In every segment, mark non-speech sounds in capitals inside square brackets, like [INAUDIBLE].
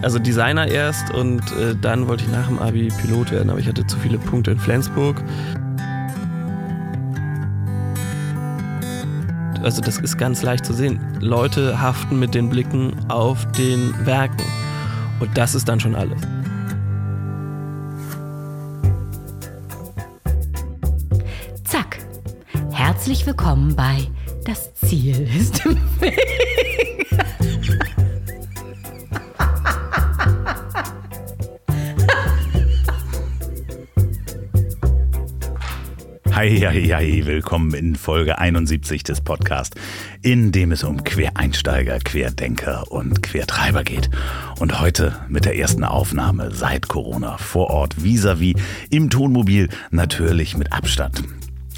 Also Designer erst und äh, dann wollte ich nach dem Abi Pilot werden, aber ich hatte zu viele Punkte in Flensburg. Also das ist ganz leicht zu sehen. Leute haften mit den Blicken auf den Werken. Und das ist dann schon alles. Zack. Herzlich willkommen bei Das Ziel ist im Weg. Hi, hi, hi, willkommen in Folge 71 des Podcasts, in dem es um Quereinsteiger, Querdenker und Quertreiber geht. Und heute mit der ersten Aufnahme seit Corona vor Ort vis-à-vis im Tonmobil, natürlich mit Abstand.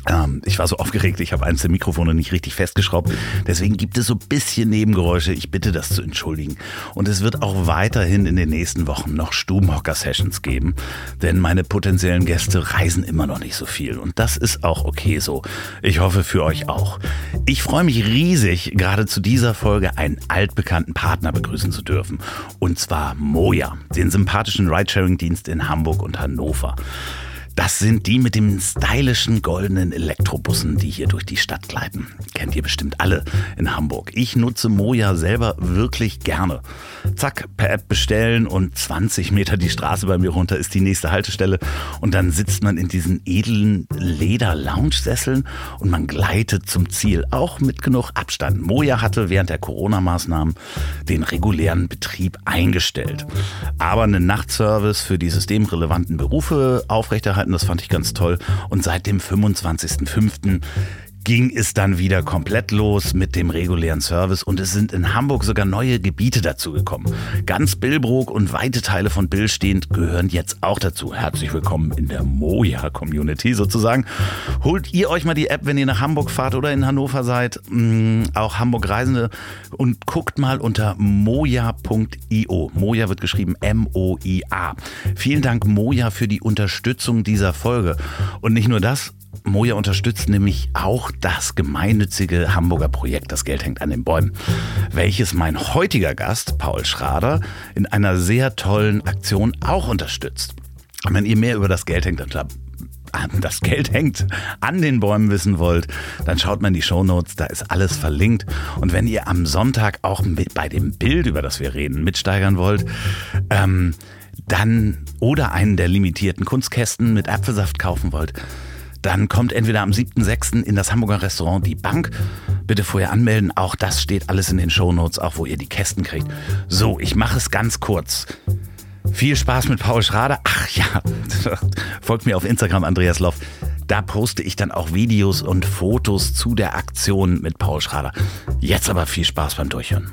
Ähm, ich war so aufgeregt, ich habe eins der Mikrofone nicht richtig festgeschraubt. Deswegen gibt es so ein bisschen Nebengeräusche. Ich bitte das zu entschuldigen. Und es wird auch weiterhin in den nächsten Wochen noch Stubenhocker-Sessions geben. Denn meine potenziellen Gäste reisen immer noch nicht so viel. Und das ist auch okay so. Ich hoffe für euch auch. Ich freue mich riesig, gerade zu dieser Folge einen altbekannten Partner begrüßen zu dürfen. Und zwar Moja, den sympathischen Ridesharing-Dienst in Hamburg und Hannover. Das sind die mit den stylischen goldenen Elektrobussen, die hier durch die Stadt gleiten. Kennt ihr bestimmt alle in Hamburg. Ich nutze Moja selber wirklich gerne. Zack, per App bestellen und 20 Meter die Straße bei mir runter ist die nächste Haltestelle. Und dann sitzt man in diesen edlen Leder-Lounge-Sesseln und man gleitet zum Ziel, auch mit genug Abstand. Moja hatte während der Corona-Maßnahmen den regulären Betrieb eingestellt. Aber einen Nachtservice für die systemrelevanten Berufe aufrechterhalten das fand ich ganz toll. Und seit dem 25.05 ging es dann wieder komplett los mit dem regulären Service und es sind in Hamburg sogar neue Gebiete dazu gekommen. Ganz Billbrook und weite Teile von Billstehend gehören jetzt auch dazu. Herzlich willkommen in der Moja-Community sozusagen. Holt ihr euch mal die App, wenn ihr nach Hamburg fahrt oder in Hannover seid, mm, auch Hamburg Reisende und guckt mal unter moja.io. Moja wird geschrieben M-O-I-A. Vielen Dank Moja für die Unterstützung dieser Folge. Und nicht nur das, Moja unterstützt nämlich auch das gemeinnützige Hamburger Projekt Das Geld hängt an den Bäumen, welches mein heutiger Gast, Paul Schrader, in einer sehr tollen Aktion auch unterstützt. Und wenn ihr mehr über das Geld hängt das Geld hängt an den Bäumen wissen wollt, dann schaut mal in die Shownotes, da ist alles verlinkt. Und wenn ihr am Sonntag auch bei dem Bild, über das wir reden, mitsteigern wollt, ähm, dann oder einen der limitierten Kunstkästen mit Apfelsaft kaufen wollt, dann kommt entweder am 7.6. in das Hamburger Restaurant Die Bank. Bitte vorher anmelden. Auch das steht alles in den Shownotes, auch wo ihr die Kästen kriegt. So, ich mache es ganz kurz. Viel Spaß mit Paul Schrader. Ach ja, [LAUGHS] folgt mir auf Instagram Andreas Loff. Da poste ich dann auch Videos und Fotos zu der Aktion mit Paul Schrader. Jetzt aber viel Spaß beim Durchhören.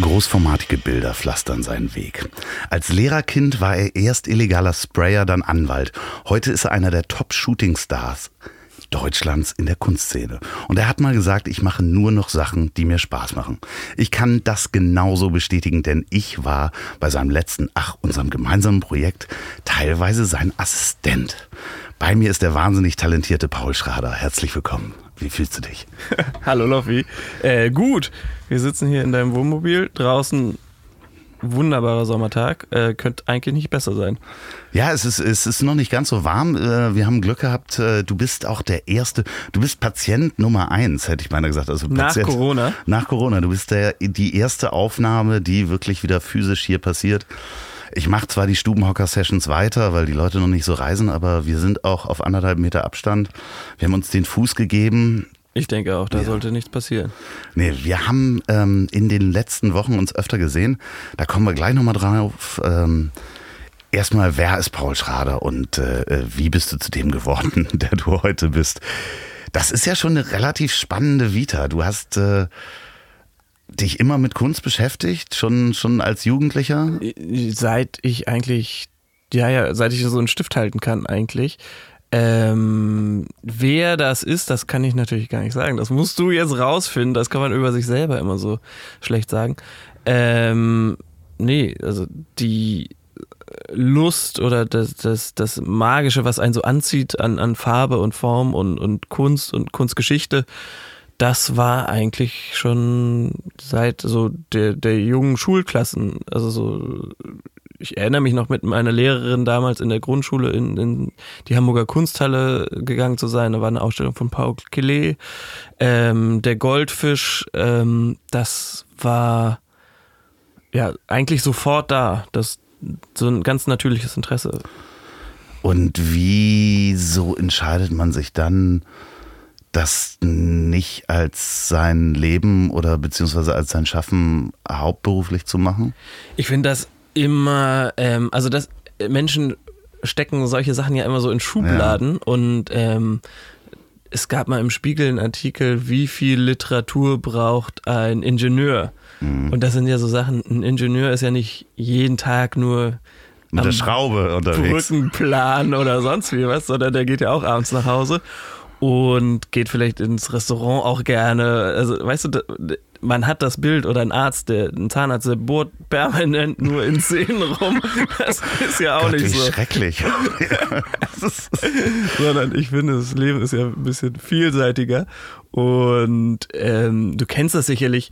Großformatige Bilder pflastern seinen Weg. Als Lehrerkind war er erst illegaler Sprayer, dann Anwalt. Heute ist er einer der Top-Shooting-Stars Deutschlands in der Kunstszene. Und er hat mal gesagt, ich mache nur noch Sachen, die mir Spaß machen. Ich kann das genauso bestätigen, denn ich war bei seinem letzten, ach, unserem gemeinsamen Projekt teilweise sein Assistent. Bei mir ist der wahnsinnig talentierte Paul Schrader. Herzlich willkommen. Wie fühlst du dich? [LAUGHS] Hallo Loffi. Äh, gut. Wir sitzen hier in deinem Wohnmobil. Draußen wunderbarer Sommertag. Äh, könnte eigentlich nicht besser sein. Ja, es ist, es ist noch nicht ganz so warm. Äh, wir haben Glück gehabt. Äh, du bist auch der Erste. Du bist Patient Nummer eins, hätte ich beinahe gesagt. Also Patient, nach Corona? Nach Corona. Du bist der, die erste Aufnahme, die wirklich wieder physisch hier passiert. Ich mache zwar die Stubenhocker-Sessions weiter, weil die Leute noch nicht so reisen, aber wir sind auch auf anderthalb Meter Abstand. Wir haben uns den Fuß gegeben. Ich denke auch, da ja. sollte nichts passieren. Nee, wir haben ähm, in den letzten Wochen uns öfter gesehen. Da kommen wir gleich nochmal drauf. Ähm, erstmal, wer ist Paul Schrader und äh, äh wie bist du zu dem geworden, [LAUGHS] der du heute bist? Das ist ja schon eine relativ spannende Vita. Du hast äh, dich immer mit Kunst beschäftigt, schon, schon als Jugendlicher? Seit ich eigentlich, ja, ja, seit ich so einen Stift halten kann, eigentlich. Ähm, wer das ist, das kann ich natürlich gar nicht sagen. Das musst du jetzt rausfinden. Das kann man über sich selber immer so schlecht sagen. Ähm, nee, also die Lust oder das, das, das Magische, was einen so anzieht an, an Farbe und Form und, und Kunst und Kunstgeschichte, das war eigentlich schon seit so der, der jungen Schulklassen, also so ich erinnere mich noch mit meiner Lehrerin damals in der Grundschule in, in die Hamburger Kunsthalle gegangen zu sein. Da war eine Ausstellung von Paul Killet. Ähm, der Goldfisch, ähm, das war ja eigentlich sofort da. Das so ein ganz natürliches Interesse. Und wieso entscheidet man sich dann, das nicht als sein Leben oder beziehungsweise als sein Schaffen hauptberuflich zu machen? Ich finde das immer, ähm, also das Menschen stecken solche Sachen ja immer so in Schubladen ja. und ähm, es gab mal im Spiegel einen Artikel, wie viel Literatur braucht ein Ingenieur? Mhm. Und das sind ja so Sachen, ein Ingenieur ist ja nicht jeden Tag nur mit der Schraube unterwegs. Brückenplan oder sonst wie was, sondern der geht ja auch abends nach Hause und geht vielleicht ins Restaurant auch gerne. Also, weißt du, man hat das Bild oder ein Arzt, der, ein Zahnarzt, der bohrt permanent nur in Szenen rum. Das ist ja auch Gott, nicht wie so. schrecklich. [LAUGHS] Sondern ich finde, das Leben ist ja ein bisschen vielseitiger. Und ähm, du kennst das sicherlich.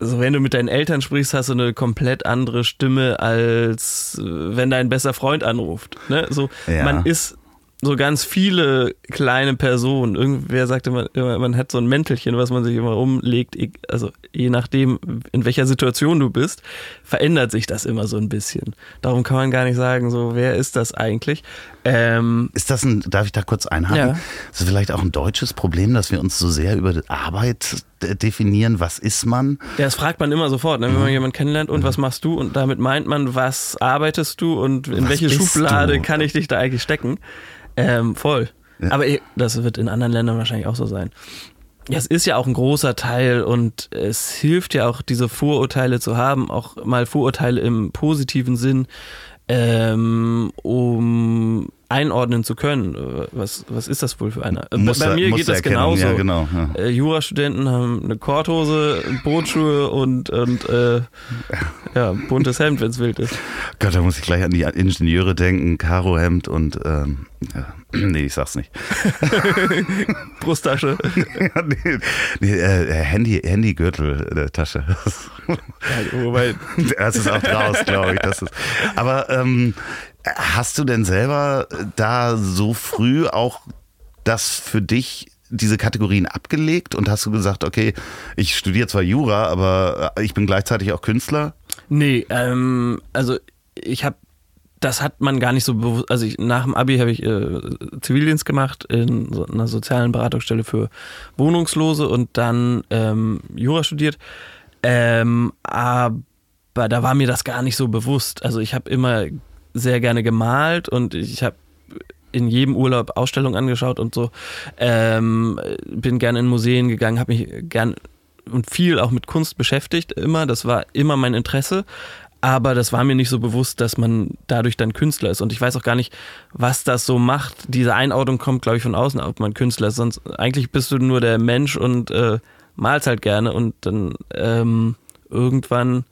Also wenn du mit deinen Eltern sprichst, hast du eine komplett andere Stimme, als äh, wenn dein bester Freund anruft. Ne? So, Ja. Man ist so ganz viele kleine Personen. Irgendwer sagte man immer, man hat so ein Mäntelchen, was man sich immer umlegt. Also je nachdem, in welcher Situation du bist, verändert sich das immer so ein bisschen. Darum kann man gar nicht sagen, so wer ist das eigentlich? Ähm, Ist das ein, darf ich da kurz einhaken? Ja. Ist das vielleicht auch ein deutsches Problem, dass wir uns so sehr über die Arbeit definieren? Was ist man? Ja, das fragt man immer sofort, ne, wenn man jemanden kennenlernt und was machst du? Und damit meint man, was arbeitest du und in Was welche Schublade du? kann ich dich da eigentlich stecken? Ähm, voll. Ja. Aber eh, das wird in anderen Ländern wahrscheinlich auch so sein. Ja, es ist ja auch ein großer Teil und es hilft ja auch, diese Vorurteile zu haben, auch mal Vorurteile im positiven Sinn, ähm, um einordnen zu können. Äh, Was, was ist das wohl für einer? Äh, Musst Bei mir geht das genauso. Ja, genau. Ja. Äh, Jurastudenten haben eine Korthose, Bootschuhe und, und äh, ja, buntes Hemd, wenn es wild ist. Gott, da muss ich gleich an die Ingenieure denken, Karohemd und ähm, ja. [CLEARS THROAT] nee, ich sag's nicht. [LAUGHS] Brusttasche. Nee, nee, äh, Handy, Handygürtel der Tasche. Ja, wobei, [LAUGHS] Das ist auch draus, glaube ich. Das ist. Aber ähm, hast du denn selber da so früh auch das für dich diese Kategorien abgelegt und hast du gesagt, okay, ich studiere zwar Jura, aber ich bin gleichzeitig auch Künstler? nee, ähm, also ich habe, das hat man gar nicht so bewusst, also ich, nach dem Abi habe ich äh, Zivildienst gemacht in so einer sozialen Beratungsstelle für Wohnungslose und dann ähm, Jura studiert. Ähm, aber da war mir das gar nicht so bewusst. Also ich habe immer sehr gerne gemalt und ich habe in jedem Urlaub Ausstellungen angeschaut und so. Ähm, bin gerne in Museen gegangen, habe mich gern und viel auch mit Kunst beschäftigt immer. Das war immer mein Interesse. Aber das war mir nicht so bewusst, dass man dadurch dann Künstler ist. Und ich weiß auch gar nicht, was das so macht. Diese Einordnung kommt, glaube ich, von außen, ob man Künstler ist. Sonst eigentlich bist du nur der Mensch und äh, malst halt gerne. Und dann ähm, irgendwann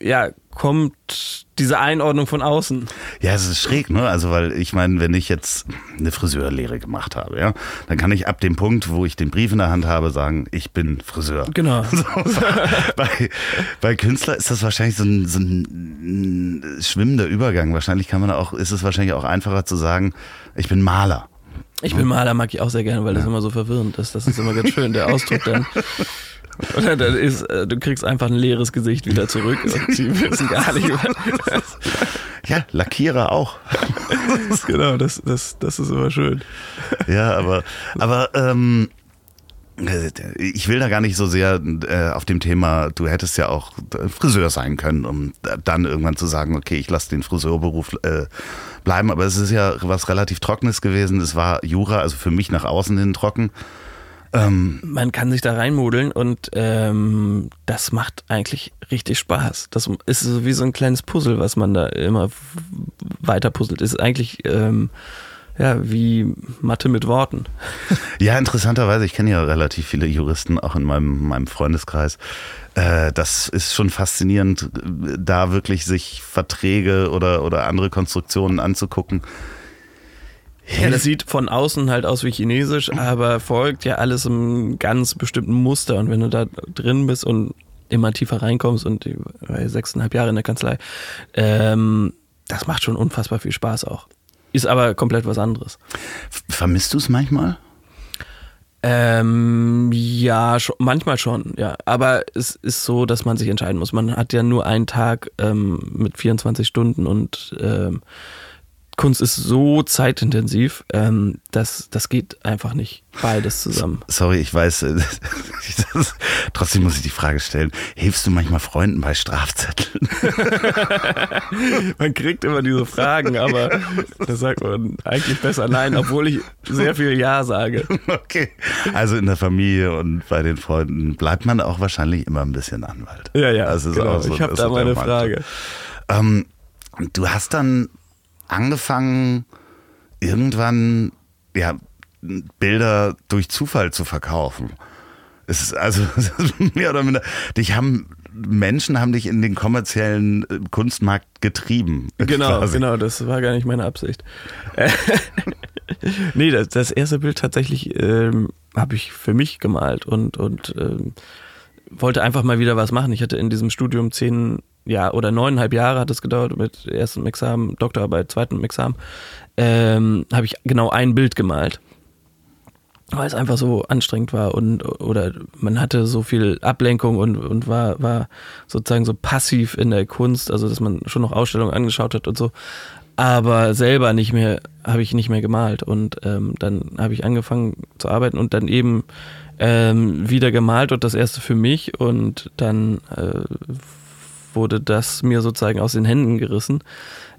ja, kommt diese Einordnung von außen. Ja, es ist schräg, ne? Also, weil ich meine, wenn ich jetzt eine Friseurlehre gemacht habe, ja, dann kann ich ab dem Punkt, wo ich den Brief in der Hand habe, sagen, ich bin Friseur. Genau. [LAUGHS] So, bei, bei Künstler ist das wahrscheinlich so ein, so ein schwimmender Übergang. Wahrscheinlich kann man auch, ist es wahrscheinlich auch einfacher zu sagen, ich bin Maler. Ich bin Maler, mag ich auch sehr gerne, weil das immer so verwirrend ist. Das ist immer ganz schön, der Ausdruck dann. [LAUGHS] Oder dann ist, äh, du kriegst einfach ein leeres Gesicht wieder zurück und [LAUGHS] die wissen gar nicht. was- Ja, Lackierer auch. [LAUGHS] genau, das, das, das ist immer schön. Ja, aber, aber ähm, äh, ich will da gar nicht so sehr äh, auf dem Thema, du hättest ja auch Friseur sein können, um dann irgendwann zu sagen, okay, ich lasse den Friseurberuf äh, bleiben. Aber es ist ja was relativ Trockenes gewesen. Es war Jura, also für mich nach außen hin trocken. Ähm, Man kann sich da reinmodeln und ähm, das macht eigentlich richtig Spaß. Das ist so wie so ein kleines Puzzle, was man da immer weiter puzzelt. Ist eigentlich ähm, ja wie Mathe mit Worten. [LAUGHS] Ja, interessanterweise, ich kenne ja relativ viele Juristen auch in meinem, meinem Freundeskreis. Äh, das ist schon faszinierend, da wirklich sich Verträge oder, oder andere Konstruktionen anzugucken. Ja, das sieht von außen halt aus wie Chinesisch, [LAUGHS] aber folgt ja alles einem ganz bestimmten Muster. Und wenn du da drin bist und immer tiefer reinkommst und war sechseinhalb Jahre in der Kanzlei, ähm, das macht schon unfassbar viel Spaß auch. Ist aber komplett was anderes. Vermisst du es manchmal? Ähm, ja, schon, manchmal schon, ja. Aber es ist so, dass man sich entscheiden muss. Man hat ja nur einen Tag ähm, mit 24 Stunden und ähm, Kunst ist so zeitintensiv, ähm, dass das geht einfach nicht beides zusammen. Sorry, ich weiß, äh, [LAUGHS] das, trotzdem muss ich die Frage stellen. Hilfst du manchmal Freunden bei Strafzetteln? [LAUGHS] man kriegt immer diese Fragen, aber da sagt man eigentlich besser nein, obwohl ich sehr viel Ja sage. Okay. Also in der Familie und bei den Freunden bleibt man auch wahrscheinlich immer ein bisschen Anwalt. Ja, ja. Genau. so, ich habe da meine Frage. Ähm, du hast dann angefangen, irgendwann ja, Bilder durch Zufall zu verkaufen. Es ist also [LAUGHS] mehr oder minder. Dich haben Menschen haben dich in den kommerziellen äh, Kunstmarkt getrieben. [LAUGHS] Genau, quasi. genau, das war gar nicht meine Absicht. [LAUGHS] nee, das, das, erste Bild tatsächlich ähm, habe ich für mich gemalt und, und ähm, wollte einfach mal wieder was machen. Ich hatte in diesem Studium zehn ja, oder neuneinhalb Jahre hat es gedauert mit erstem Examen, Doktorarbeit, zweitem Examen, ähm, habe ich genau ein Bild gemalt. Weil es einfach so anstrengend war und oder man hatte so viel Ablenkung und, und war, war sozusagen so passiv in der Kunst, also dass man schon noch Ausstellungen angeschaut hat und so. Aber selber nicht mehr, habe ich nicht mehr gemalt. Und ähm, dann habe ich angefangen zu arbeiten und dann eben ähm, wieder gemalt und das erste für mich und dann äh, wurde das mir sozusagen aus den Händen gerissen.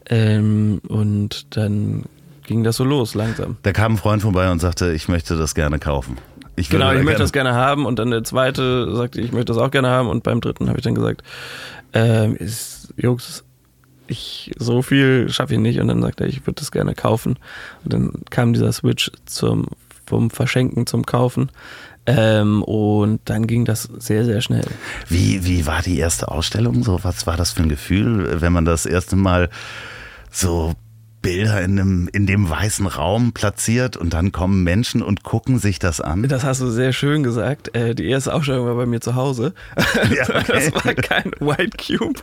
Ähm, und dann ging das so los, langsam. Da kam ein Freund vorbei und sagte, ich möchte das gerne kaufen. Ich genau, ich möchte das gerne haben und dann der zweite sagte, ich möchte das auch gerne haben und beim dritten habe ich dann gesagt, äh, ist, Jungs, ich so viel schaffe ich nicht und dann sagte er, ich würde das gerne kaufen und dann kam dieser Switch zum vom Verschenken zum Kaufen ähm, und dann ging das sehr, sehr schnell. Wie, wie war die erste Ausstellung? So, was war das für ein Gefühl, wenn man das erste Mal so Bilder in dem, in dem weißen Raum platziert und dann kommen Menschen und gucken sich das an. Das hast du sehr schön gesagt. Äh, die erste Ausstellung war bei mir zu Hause. Ja, [LAUGHS] okay. Das war kein White Cube.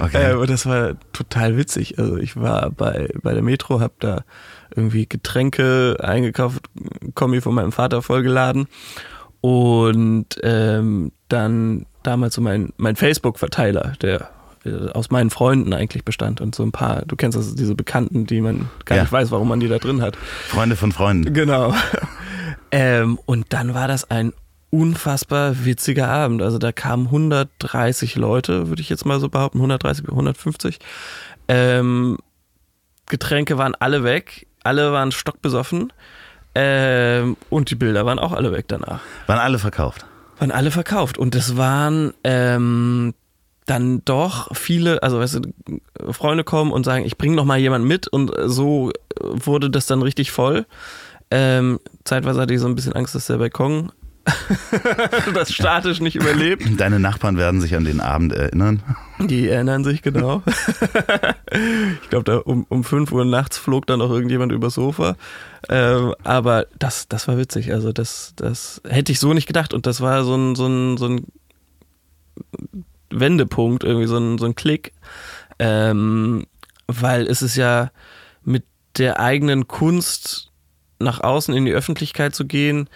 Okay. Aber das war total witzig. Also ich war bei, bei der Metro, hab da irgendwie Getränke eingekauft, Kombi von meinem Vater vollgeladen und ähm, dann damals so mein, mein Facebook-Verteiler, der äh, aus meinen Freunden eigentlich bestand und so ein paar, du kennst das, diese Bekannten, die man gar ja. nicht weiß, warum man die da drin hat. Freunde von Freunden. Genau. [LAUGHS] ähm, und dann war das ein unfassbar witziger Abend. Also da kamen 130 Leute, würde ich jetzt mal so behaupten, 130, 150. Ähm, Getränke waren alle weg alle waren stockbesoffen. Ähm, und die Bilder waren auch alle weg danach. Waren alle verkauft? Waren alle verkauft. Und es waren ähm, dann doch viele, also weißt du, Freunde kommen und sagen, ich bringe noch mal jemanden mit. Und so wurde das dann richtig voll. Ähm, zeitweise hatte ich so ein bisschen Angst, dass der Balkon [LAUGHS] das statisch nicht überlebt. Deine Nachbarn werden sich an den Abend erinnern. Die erinnern sich, genau. ich glaube, da um, um 5 Uhr nachts flog dann auch irgendjemand übers Sofa. Ähm, aber das, das war witzig. Also, das, das hätte ich so nicht gedacht. Und das war so ein, so ein, so ein Wendepunkt, irgendwie so ein, so ein Klick. Ähm, weil es ist ja mit der eigenen Kunst nach außen in die Öffentlichkeit zu gehen,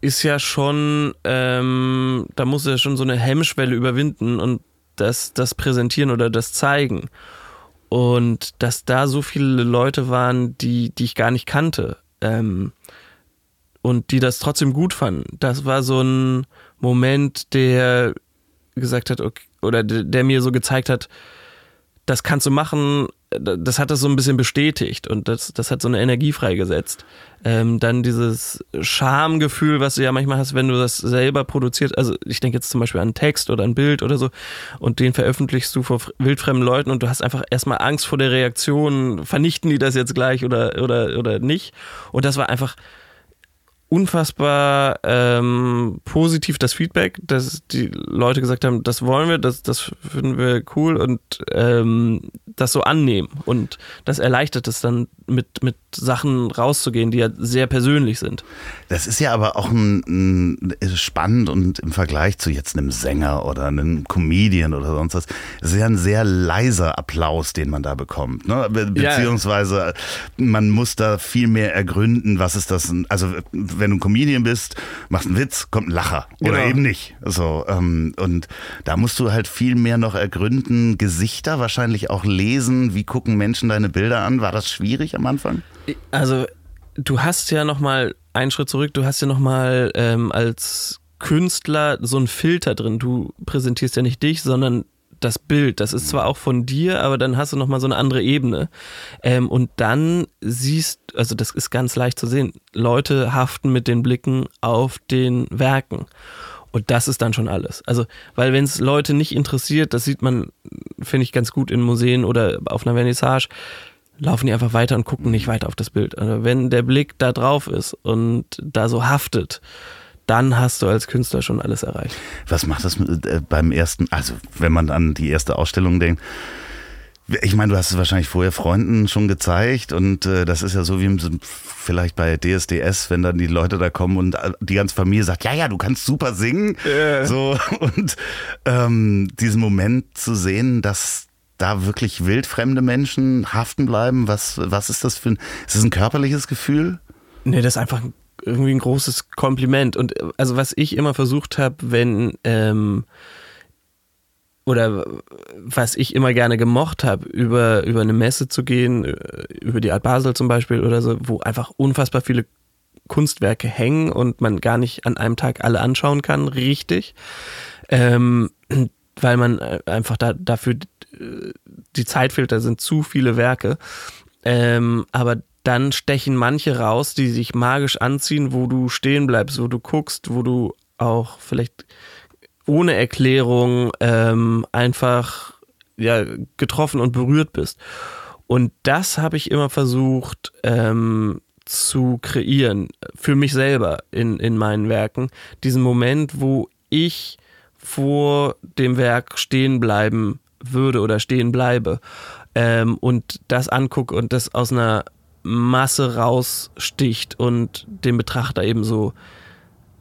ist ja schon, ähm, da muss er schon so eine Hemmschwelle überwinden und das, das präsentieren oder das zeigen. Und dass da so viele Leute waren, die, die ich gar nicht kannte ähm, und die das trotzdem gut fanden. Das war so ein Moment, der gesagt hat, okay, oder der, mir so gezeigt hat, das kannst du machen, das hat das so ein bisschen bestätigt und das, das hat so eine Energie freigesetzt. Ähm, dann dieses Schamgefühl, was du ja manchmal hast, wenn du das selber produzierst. Also ich denke jetzt zum Beispiel an einen Text oder ein Bild oder so und den veröffentlichst du vor wildfremden Leuten und du hast einfach erstmal Angst vor der Reaktion, vernichten die das jetzt gleich oder, oder, oder nicht. Und das war einfach unfassbar ähm, positiv das Feedback, dass die Leute gesagt haben, das wollen wir, das, das finden wir cool und ähm, das so annehmen und das erleichtert es dann mit, mit Sachen rauszugehen, die ja sehr persönlich sind. Das ist ja aber auch ein, ein, spannend und im Vergleich zu jetzt einem Sänger oder einem Comedian oder sonst was, ist ja ein sehr leiser Applaus, den man da bekommt. Ne? Be beziehungsweise ja. man muss da viel mehr ergründen, was ist das, also wenn du ein Comedian bist, machst einen Witz, kommt ein Lacher oder genau. eben nicht. So, ähm, und da musst du halt viel mehr noch ergründen, Gesichter wahrscheinlich auch lesen, wie gucken Menschen deine Bilder an. War das schwierig am Anfang? Also du hast ja noch mal einen Schritt zurück. Du hast ja noch mal ähm, als Künstler so einen Filter drin. Du präsentierst ja nicht dich, sondern das Bild. Das ist zwar auch von dir, aber dann hast du noch mal so eine andere Ebene. Ähm, und dann siehst, also das ist ganz leicht zu sehen. Leute haften mit den Blicken auf den Werken. Und das ist dann schon alles. Also, weil wenn es Leute nicht interessiert, das sieht man, finde ich, ganz gut in Museen oder auf einer Vernissage, laufen die einfach weiter und gucken nicht weiter auf das Bild. Also wenn der Blick da drauf ist und da so haftet, dann hast du als Künstler schon alles erreicht. Was macht das mit, äh, beim ersten, also wenn man an die erste Ausstellung denkt, ich meine, du hast es wahrscheinlich vorher Freunden schon gezeigt und äh, das ist ja so wie im, vielleicht bei DSDS, wenn dann die Leute da kommen und äh, die ganze Familie sagt, ja, ja, du kannst super singen. Yeah. So [LAUGHS] und ähm, diesen Moment zu sehen, dass da wirklich wildfremde Menschen haften bleiben, was, was ist das für ein, ist das ein körperliches Gefühl? Nee, das ist einfach irgendwie ein großes Kompliment und also was ich immer versucht habe, wenn ähm, oder was ich immer gerne gemocht habe, über, über eine Messe zu gehen, über die Art Basel zum Beispiel oder so, wo einfach unfassbar viele Kunstwerke hängen und man gar nicht an einem Tag alle anschauen kann, richtig. Ähm, weil man einfach da, dafür die Zeit fehlt, da sind zu viele Werke. Ähm, aber dann stechen manche raus, die sich magisch anziehen, wo du stehen bleibst, wo du guckst, wo du auch vielleicht ohne Erklärung ähm, einfach ja, getroffen und berührt bist. Und das habe ich immer versucht ähm, zu kreieren, für mich selber in, in meinen Werken. Diesen Moment, wo ich vor dem Werk stehen bleiben würde oder stehen bleibe ähm, und das angucke und das aus einer Masse raussticht und den Betrachter eben so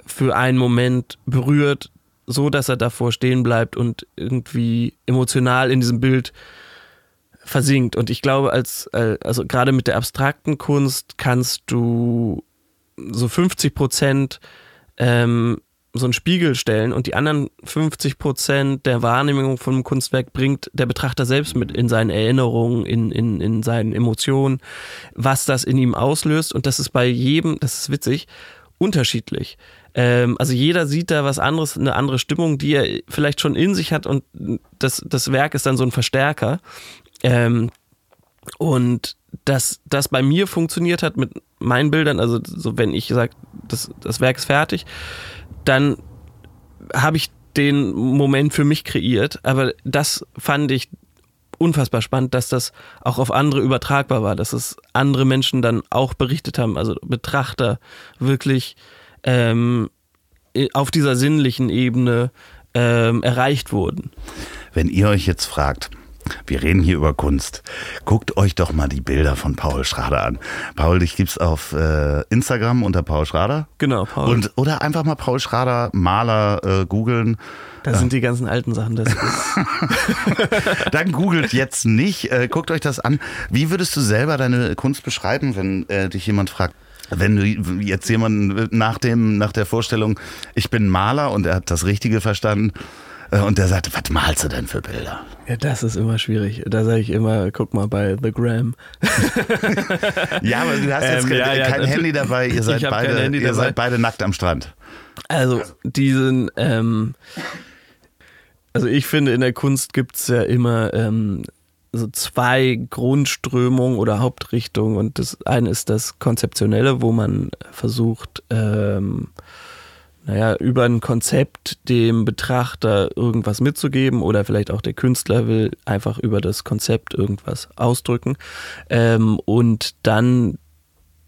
für einen Moment berührt, so, dass er davor stehen bleibt und irgendwie emotional in diesem Bild versinkt. Und ich glaube, als, äh, also gerade mit der abstrakten Kunst kannst du so 50 Prozent ähm, so einen Spiegel stellen und die anderen 50 Prozent der Wahrnehmung von einem Kunstwerk bringt der Betrachter selbst mit in seinen Erinnerungen, in, in, in seinen Emotionen, was das in ihm auslöst. Und das ist bei jedem, das ist witzig, unterschiedlich. Ähm, also jeder sieht da was anderes, eine andere Stimmung, die er vielleicht schon in sich hat und das, das Werk ist dann so ein Verstärker. Ähm, und dass das bei mir funktioniert hat mit meinen Bildern, also so wenn ich sage, das, das Werk ist fertig, dann habe ich den Moment für mich kreiert. Aber das fand ich unfassbar spannend, dass das auch auf andere übertragbar war, dass es andere Menschen dann auch berichtet haben, also Betrachter wirklich ähm, auf dieser sinnlichen Ebene ähm, erreicht wurden. Wenn ihr euch jetzt fragt, wir reden hier über Kunst. Guckt euch doch mal die Bilder von Paul Schrader an. Paul, dich gibt's auf äh, Instagram unter Paul Schrader. Genau, Paul. Und, oder einfach mal Paul Schrader Maler äh, googeln. Da sind die ganzen alten Sachen. Das [LAUGHS] Dann googelt jetzt nicht. Äh, guckt euch das an. Wie würdest du selber deine Kunst beschreiben, wenn äh, dich jemand fragt? Wenn du jetzt jemanden nach dem, nach der Vorstellung, ich bin Maler und er hat das Richtige verstanden, äh, und der sagte, was malst du denn für Bilder? Ja, das ist immer schwierig. Da sage ich immer, guck mal bei The Gram. [LAUGHS] ja, aber du hast jetzt ähm, kein, ja, ja, kein Handy [LAUGHS] dabei, ihr seid, beide, ihr seid beide nackt am Strand. Also, diesen, ähm, also ich finde, in der Kunst gibt es ja immer ähm, so zwei Grundströmungen oder Hauptrichtungen. Und das eine ist das Konzeptionelle, wo man versucht, ähm, naja, über ein Konzept dem Betrachter irgendwas mitzugeben oder vielleicht auch der Künstler will einfach über das Konzept irgendwas ausdrücken ähm, und dann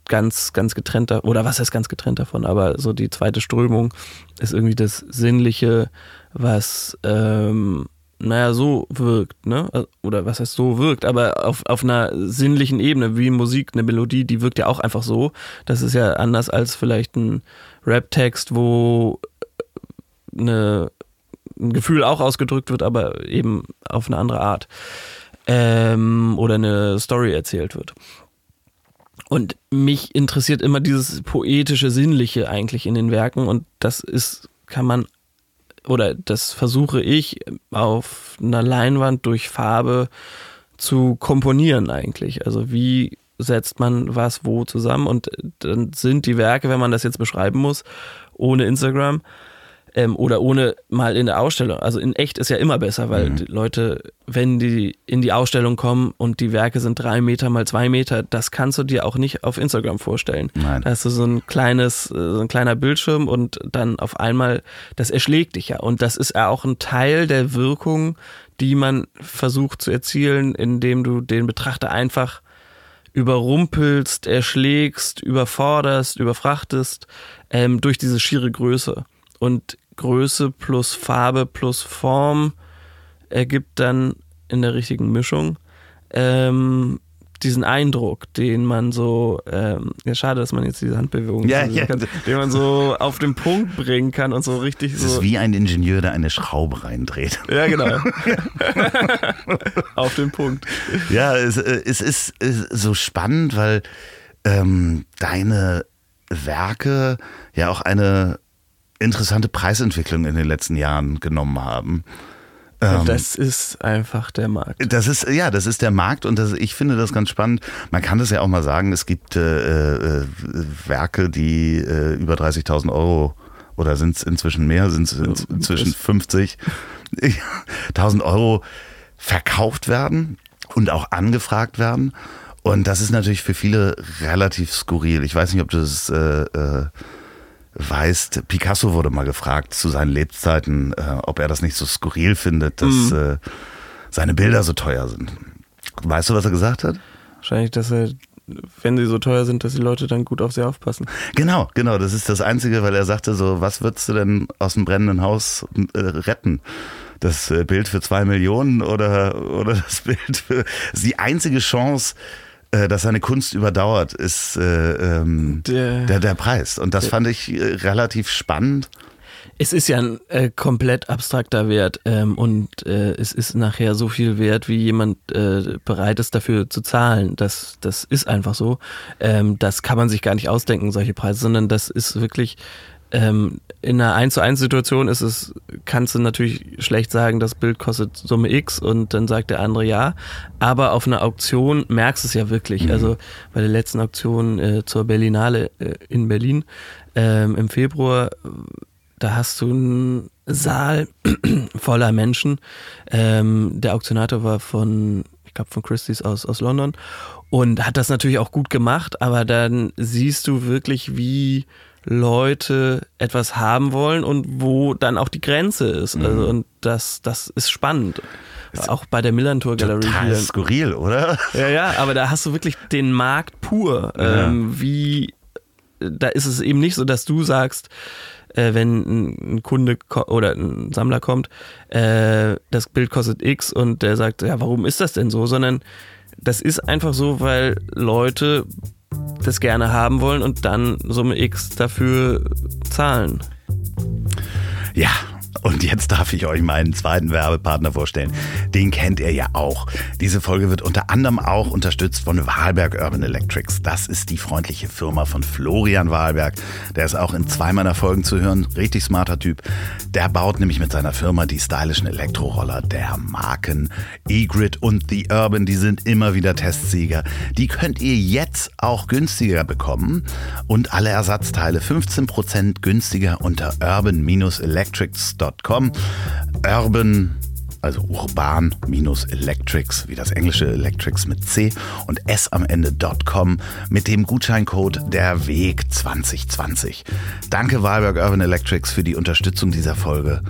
ganz, ganz getrennter, oder was heißt ganz getrennt davon, aber so die zweite Strömung ist irgendwie das Sinnliche, was ähm, naja, so wirkt, ne? Oder was heißt so wirkt, aber auf, auf einer sinnlichen Ebene, wie Musik, eine Melodie, die wirkt ja auch einfach so. Das ist ja anders als vielleicht ein Rap-Text, wo eine, ein Gefühl auch ausgedrückt wird, aber eben auf eine andere Art. Ähm, oder eine Story erzählt wird. Und mich interessiert immer dieses poetische, sinnliche eigentlich in den Werken und das ist, kann man oder das versuche ich auf einer Leinwand durch Farbe zu komponieren eigentlich. Also wie setzt man was wo zusammen und dann sind die Werke, wenn man das jetzt beschreiben muss, ohne Instagram, ähm, oder ohne mal in der Ausstellung. Also in echt ist ja immer besser, weil mhm. die Leute, wenn die in die Ausstellung kommen und die Werke sind drei Meter mal zwei Meter, das kannst du dir auch nicht auf Instagram vorstellen. Nein. Da hast du so ein kleines, äh, so ein kleiner Bildschirm und dann auf einmal, das erschlägt dich ja. Und das ist ja auch ein Teil der Wirkung, die man versucht zu erzielen, indem du den Betrachter einfach überrumpelst, erschlägst, überforderst, überfrachtest ähm, durch diese schiere Größe. Und Größe plus Farbe plus Form ergibt dann in der richtigen Mischung ähm, diesen Eindruck, den man so, ähm, ja schade, dass man jetzt diese Handbewegung ja, ja. Kann, den man so auf den Punkt bringen kann und so richtig das so. Das ist wie ein Ingenieur, der eine Schraube reindreht. Ja, genau. [LAUGHS] auf den Punkt. Ja, es, äh, es ist, ist, so spannend, weil ähm, deine Werke ja auch eine interessante Preisentwicklung in den letzten Jahren genommen haben. Ähm, das ist einfach der Markt. Das ist, ja, das ist der Markt und das, ich finde das ganz spannend. Man kann das ja auch mal sagen, es gibt äh, äh, Werke, die äh, über 30.000 Euro oder sind es inzwischen mehr, sind es inzwischen 50.000 [LAUGHS] Euro verkauft werden und auch angefragt werden. Und das ist natürlich für viele relativ skurril. Ich weiß nicht, ob du das äh, äh, weißt, Picasso wurde mal gefragt zu seinen Lebzeiten, äh, ob er das nicht so skurril findet, dass mhm. äh, seine Bilder so teuer sind. Weißt du, was er gesagt hat? Wahrscheinlich, dass er, wenn sie so teuer sind, dass die Leute dann gut auf sie aufpassen. Genau, genau. Das ist das Einzige, weil er sagte so, was würdest du denn aus dem brennenden Haus äh, retten? Das äh, Bild für zwei Millionen oder, oder das Bild für. Das ist die einzige Chance, äh, dass seine Kunst überdauert, ist äh, ähm, der, der, der, Preis. Und das der, fand ich äh, relativ spannend. Es ist ja ein äh, komplett abstrakter Wert ähm, und äh, es ist nachher so viel wert, wie jemand äh, bereit ist dafür zu zahlen. Das, das ist einfach so. Ähm, das kann man sich gar nicht ausdenken, solche Preise, sondern das ist wirklich ähm, in einer 1 zu 1 Situation ist es, kannst du natürlich schlecht sagen, das Bild kostet Summe X und dann sagt der andere ja. Aber auf einer Auktion merkst du es ja wirklich. Mhm. Also bei der letzten Auktion äh, zur Berlinale äh, in Berlin ähm, im Februar, da hast du einen Saal [CLEARS THROAT] voller Menschen. Ähm, der Auktionator war von, ich glaube, von Christie's aus, aus London und hat das natürlich auch gut gemacht, aber dann siehst du wirklich, wie Leute etwas haben wollen und wo dann auch die Grenze ist. Mhm. Also, und das, das ist spannend. Das auch bei der Millantor Galerie. Total hier. skurril, oder? Ja, ja, aber da hast du wirklich den Markt pur. Ja. Ähm, wie, da ist es eben nicht so, dass du sagst, äh, wenn ein Kunde oder ein Sammler kommt, äh, das Bild kostet X und der sagt, ja, warum ist das denn so? Sondern das ist einfach so, weil Leute das gerne haben wollen und dann Summe X dafür zahlen. Ja, und jetzt darf ich euch meinen zweiten Werbepartner vorstellen. Den kennt ihr ja auch. Diese Folge wird unter anderem auch unterstützt von Wahlberg Urban Electrics. Das ist die freundliche Firma von Florian Wahlberg. Der ist auch in zwei meiner Folgen zu hören. Richtig smarter Typ. Der baut nämlich mit seiner Firma die stylischen Elektroroller der Marken E-Grid und The Urban. Die sind immer wieder Testsieger. Die könnt ihr jetzt auch günstiger bekommen und alle Ersatzteile 15% günstiger unter urban-electrics.com urban.com. Urban also urban-electrics, wie das englische Electrics mit C und S am Ende.com mit dem Gutscheincode der Weg 2020. Danke Wahlberg Urban Electrics für die Unterstützung dieser Folge.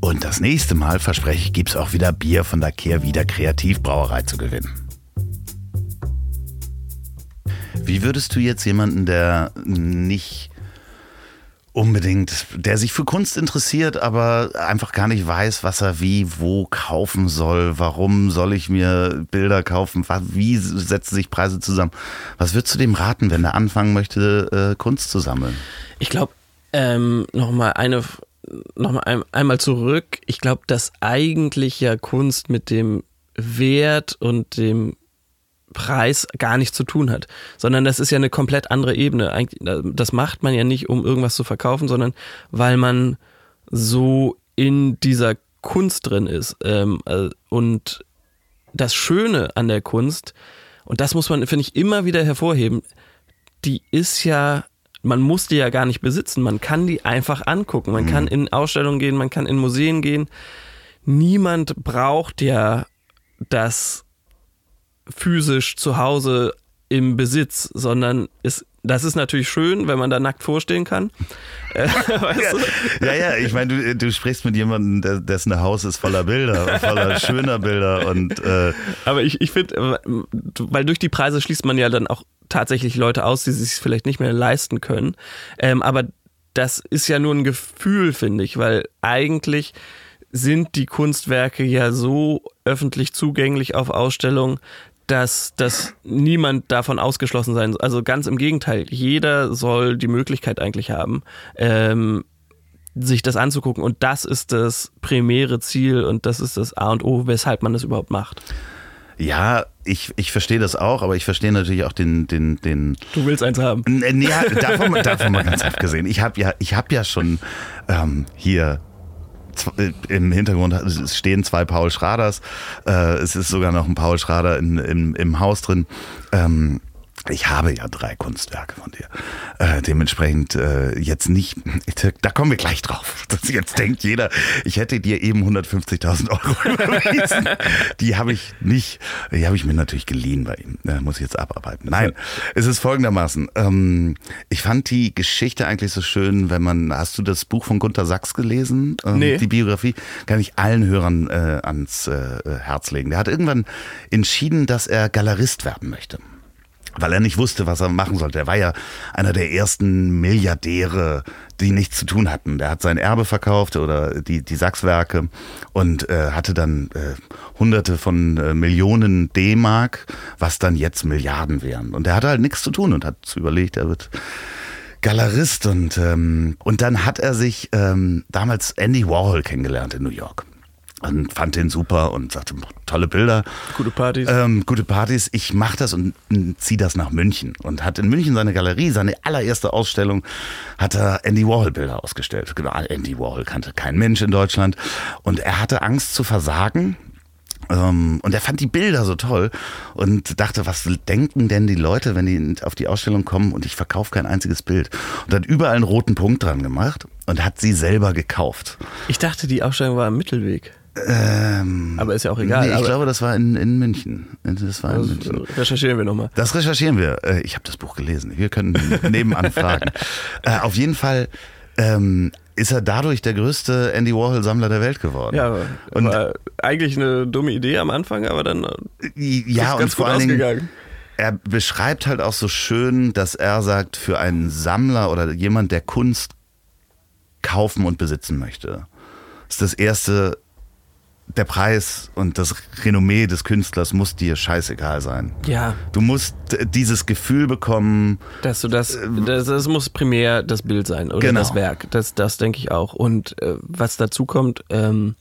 Und das nächste Mal, verspreche ich, gibt es auch wieder Bier von der Kehrwieder Kreativbrauerei zu gewinnen. Wie würdest du jetzt jemanden, der nicht unbedingt, der sich für Kunst interessiert, aber einfach gar nicht weiß, was er wie, wo kaufen soll. Warum soll ich mir Bilder kaufen? Wie setzen sich Preise zusammen? Was würdest du dem raten, wenn er anfangen möchte, äh, Kunst zu sammeln? Ich glaube, ähm, nochmal eine, nochmal ein, einmal zurück. Ich glaube, dass eigentlich ja Kunst mit dem Wert und dem Preis gar nichts zu tun hat, sondern das ist ja eine komplett andere Ebene. Das macht man ja nicht, um irgendwas zu verkaufen, sondern weil man so in dieser Kunst drin ist. Ähm, äh, und das Schöne an der Kunst, und das muss man, finde ich, immer wieder hervorheben, die ist ja, man muss die ja gar nicht besitzen, man kann die einfach angucken, man mhm. kann in Ausstellungen gehen, man kann in Museen gehen. Niemand braucht ja das physisch zu Hause im Besitz, sondern ist, das ist natürlich schön, wenn man da nackt vorstehen kann. Äh, [LAUGHS] weißt du? ja, ja, ich meine, du, du sprichst mit jemandem, dessen Haus ist voller Bilder, voller [LAUGHS] schöner Bilder und äh Aber ich, ich finde, weil durch die Preise schließt man ja dann auch tatsächlich Leute aus, die sich vielleicht nicht mehr leisten können. Ähm, aber das ist ja nur ein Gefühl, finde ich, weil eigentlich sind die Kunstwerke ja so öffentlich zugänglich auf Ausstellungen, dass, dass niemand davon ausgeschlossen sein soll. Also ganz im Gegenteil, jeder soll die Möglichkeit eigentlich haben, ähm, sich das anzugucken. Und das ist das primäre Ziel und das ist das A und O, weshalb man das überhaupt macht. Ja, ich, ich verstehe das auch, aber ich verstehe natürlich auch den, den, den. Du willst eins haben. Ja, davon, davon mal ganz abgesehen. Ich habe ja, ich habe ja schon ähm, hier im Hintergrund stehen zwei Paul Schraders. Äh, es ist sogar noch ein Paul Schrader in, in, im Haus drin. Ähm, ich habe ja drei Kunstwerke von dir. Äh, dementsprechend äh, jetzt nicht, [LAUGHS] da kommen wir gleich drauf. [LAUGHS] Dass jetzt denkt jeder, ich hätte dir eben 150.000 Euro [LAUGHS] überwiesen. Die habe ich nicht, die habe ich mir natürlich geliehen bei ihm. Da muss ich jetzt abarbeiten. Nein, es ist folgendermaßen. Ähm, ich fand die Geschichte eigentlich so schön, wenn man, hast du das Buch von Gunter Sachs gelesen? Ähm, nee. Die Biografie kann ich allen Hörern äh, ans äh, Herz legen. Der hat irgendwann entschieden, dass er Galerist werden möchte weil er nicht wusste, was er machen sollte. Er war ja einer der ersten Milliardäre, die nichts zu tun hatten. Der hat sein Erbe verkauft oder die, die Sachswerke und äh, hatte dann äh, hunderte von äh, Millionen D-Mark, was dann jetzt Milliarden wären. Und er hatte halt nichts zu tun und hat überlegt, er wird Galerist und, ähm, und dann hat er sich ähm, damals Andy Warhol kennengelernt in New York und fand den super und sagte, tolle Bilder. Gute Partys. Ähm, gute Partys. Ich mache das und ziehe das nach München. Und hat in München seine Galerie, seine allererste Ausstellung, hat er Andy Warhol Bilder ausgestellt. Genau, Andy Warhol kannte kein Mensch in Deutschland. Und er hatte Angst zu versagen. Ähm, und er fand die Bilder so toll und dachte, was denken denn die Leute, wenn die auf die Ausstellung kommen und ich verkaufe kein einziges Bild. Und hat überall einen roten Punkt dran gemacht und hat sie selber gekauft. Ich dachte, die Ausstellung war im Mittelweg. Ähm, aber ist ja auch egal. Nee, ich glaube, das war in, in München. Das war in München. Recherchieren wir nochmal. Das recherchieren wir. Äh, ich habe das Buch gelesen. Wir können nebenan [LAUGHS] fragen. Äh, auf jeden Fall ähm, ist er dadurch der größte Andy Warhol-Sammler der Welt geworden. Ja, und eigentlich eine dumme Idee am Anfang, aber dann ja, ist ganz und vor allen Dingen, er beschreibt halt auch so schön, dass er sagt, für einen Sammler oder jemand, der Kunst kaufen und besitzen möchte, ist das erste der Preis und das Renommee des Künstlers muss dir scheißegal sein. Ja. Du musst dieses Gefühl bekommen. Dass du das, äh, das, das muss primär das Bild sein oder genau. das Werk. Das, das denke ich auch. Und äh, was dazu kommt, ähm,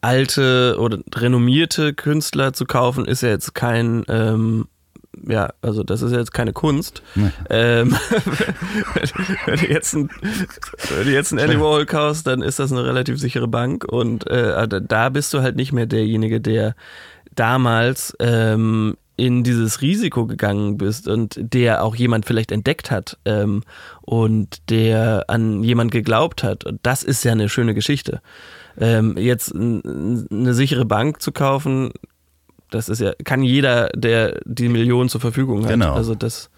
alte oder renommierte Künstler zu kaufen, ist ja jetzt kein ähm, ja, also das ist jetzt keine Kunst. Nee. Ähm, [LAUGHS] wenn, du jetzt ein, wenn du jetzt einen Andy Warhol kaufst, dann ist das eine relativ sichere Bank und äh, da bist du halt nicht mehr derjenige, der damals ähm, in dieses Risiko gegangen bist und der auch jemand vielleicht entdeckt hat ähm, und der an jemand geglaubt hat. Und das ist ja eine schöne Geschichte. Ähm, jetzt eine sichere Bank zu kaufen, das ist ja, kann jeder, der die Millionen zur Verfügung hat. Genau. Also das.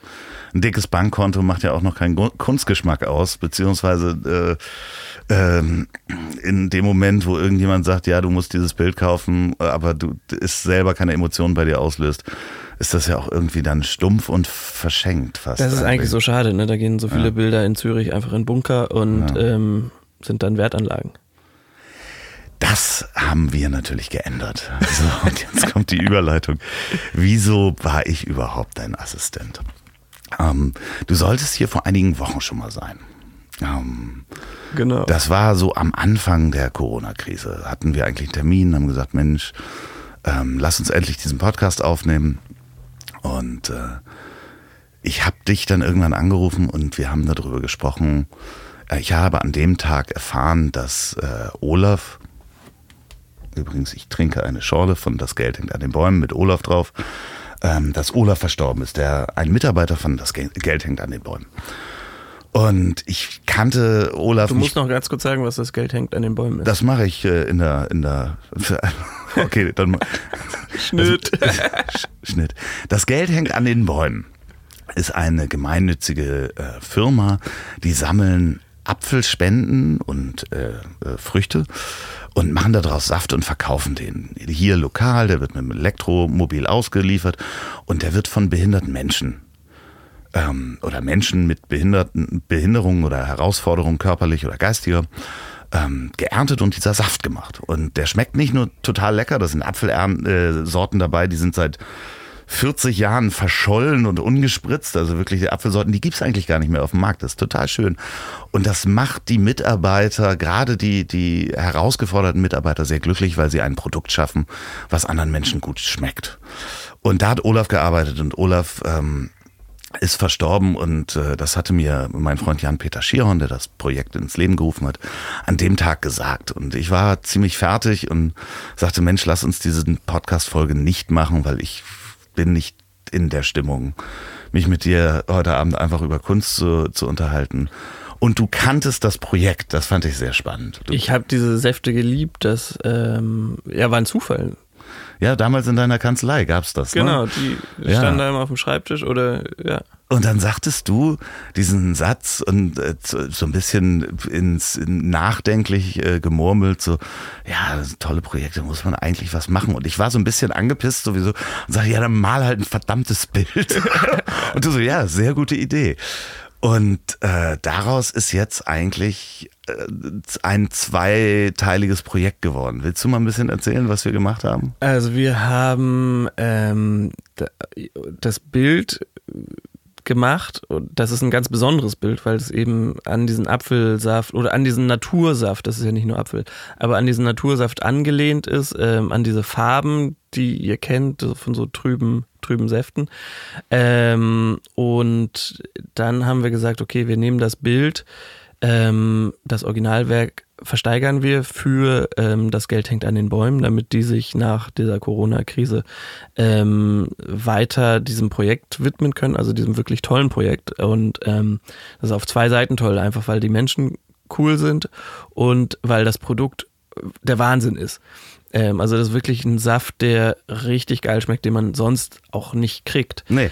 Ein dickes Bankkonto macht ja auch noch keinen Kunstgeschmack aus, beziehungsweise äh, äh, in dem Moment, wo irgendjemand sagt, ja, du musst dieses Bild kaufen, aber du ist selber keine Emotionen bei dir auslöst, ist das ja auch irgendwie dann stumpf und verschenkt fast. Das ist eigentlich so schade, ne? Da gehen so viele Ja. Bilder in Zürich einfach in Bunker und Ja. ähm, sind dann Wertanlagen. Das haben wir natürlich geändert. So, und jetzt kommt die Überleitung. Wieso war ich überhaupt dein Assistent? Ähm, du solltest hier vor einigen Wochen schon mal sein. Ähm, Genau. das war so am Anfang der Corona-Krise. Hatten wir eigentlich einen Termin, haben gesagt, Mensch, ähm, lass uns endlich diesen Podcast aufnehmen. Und äh, ich habe dich dann irgendwann angerufen und wir haben darüber gesprochen. Äh, Ich habe an dem Tag erfahren, dass äh, Olaf, übrigens, ich trinke eine Schorle von Das Geld hängt an den Bäumen mit Olaf drauf, ähm, dass Olaf verstorben ist, der ein Mitarbeiter von Das Gel- Geld hängt an den Bäumen. Und ich kannte Olaf du nicht musst noch ganz kurz sagen, was das Geld hängt an den Bäumen ist. das mache ich äh, in der, in der, [LAUGHS] okay, dann Schnitt. Sch- [LAUGHS] Schnitt. Das Geld hängt an den Bäumen. Ist eine gemeinnützige äh, Firma, die sammeln Apfelspenden und äh, äh, Früchte und machen daraus Saft und verkaufen den. Hier lokal, der wird mit dem Elektromobil ausgeliefert und der wird von behinderten Menschen ähm, oder Menschen mit Behinderten, Behinderungen oder Herausforderungen körperlich oder geistiger ähm, geerntet und dieser Saft gemacht. Und der schmeckt nicht nur total lecker, da sind Apfelsorten äh, dabei, die sind seit 40 Jahren verschollen und ungespritzt. Also wirklich die Apfelsorten, die gibt's eigentlich gar nicht mehr auf dem Markt. Das ist total schön. Und das macht die Mitarbeiter, gerade die, die herausgeforderten Mitarbeiter, sehr glücklich, weil sie ein Produkt schaffen, was anderen Menschen gut schmeckt. Und da hat Olaf gearbeitet und Olaf ähm, ist verstorben und äh, das hatte mir mein Freund Jan-Peter Schierhorn, der das Projekt ins Leben gerufen hat, an dem Tag gesagt. Und ich war ziemlich fertig und sagte, Mensch, lass uns diese Podcast-Folge nicht machen, weil ich bin nicht in der Stimmung, mich mit dir heute Abend einfach über Kunst zu, zu unterhalten. Und du kanntest das Projekt, das fand ich sehr spannend. Du, Ich habe diese Säfte geliebt, das ähm, ja, war ein Zufall. Ja, damals in deiner Kanzlei gab's das. Genau, Ne? die Ja. standen da immer auf dem Schreibtisch oder ja. Und dann sagtest du diesen Satz und äh, so ein bisschen ins nachdenklich äh, gemurmelt, so, ja, tolle Projekte, muss man eigentlich was machen. Und ich war so ein bisschen angepisst sowieso und sagte, ja, dann mal halt ein verdammtes Bild. [LAUGHS] und du so, ja, sehr gute Idee. Und äh, daraus ist jetzt eigentlich äh, ein zweiteiliges Projekt geworden. Willst du mal ein bisschen erzählen, was wir gemacht haben? Also wir haben ähm, da- das Bild gemacht und das ist ein ganz besonderes Bild, weil es eben an diesen Apfelsaft oder an diesen Natursaft, das ist ja nicht nur Apfel, aber an diesen Natursaft angelehnt ist, ähm, an diese Farben, die ihr kennt, von so trüben, trüben Säften. Ähm, und dann haben wir gesagt, okay, wir nehmen das Bild, ähm, das Originalwerk versteigern wir für ähm, das Geld hängt an den Bäumen, damit die sich nach dieser Corona-Krise ähm, weiter diesem Projekt widmen können, also diesem wirklich tollen Projekt. Und ähm, das ist auf zwei Seiten toll, einfach weil die Menschen cool sind und weil das Produkt der Wahnsinn ist. Ähm, also das ist wirklich ein Saft, der richtig geil schmeckt, den man sonst auch nicht kriegt. Nee.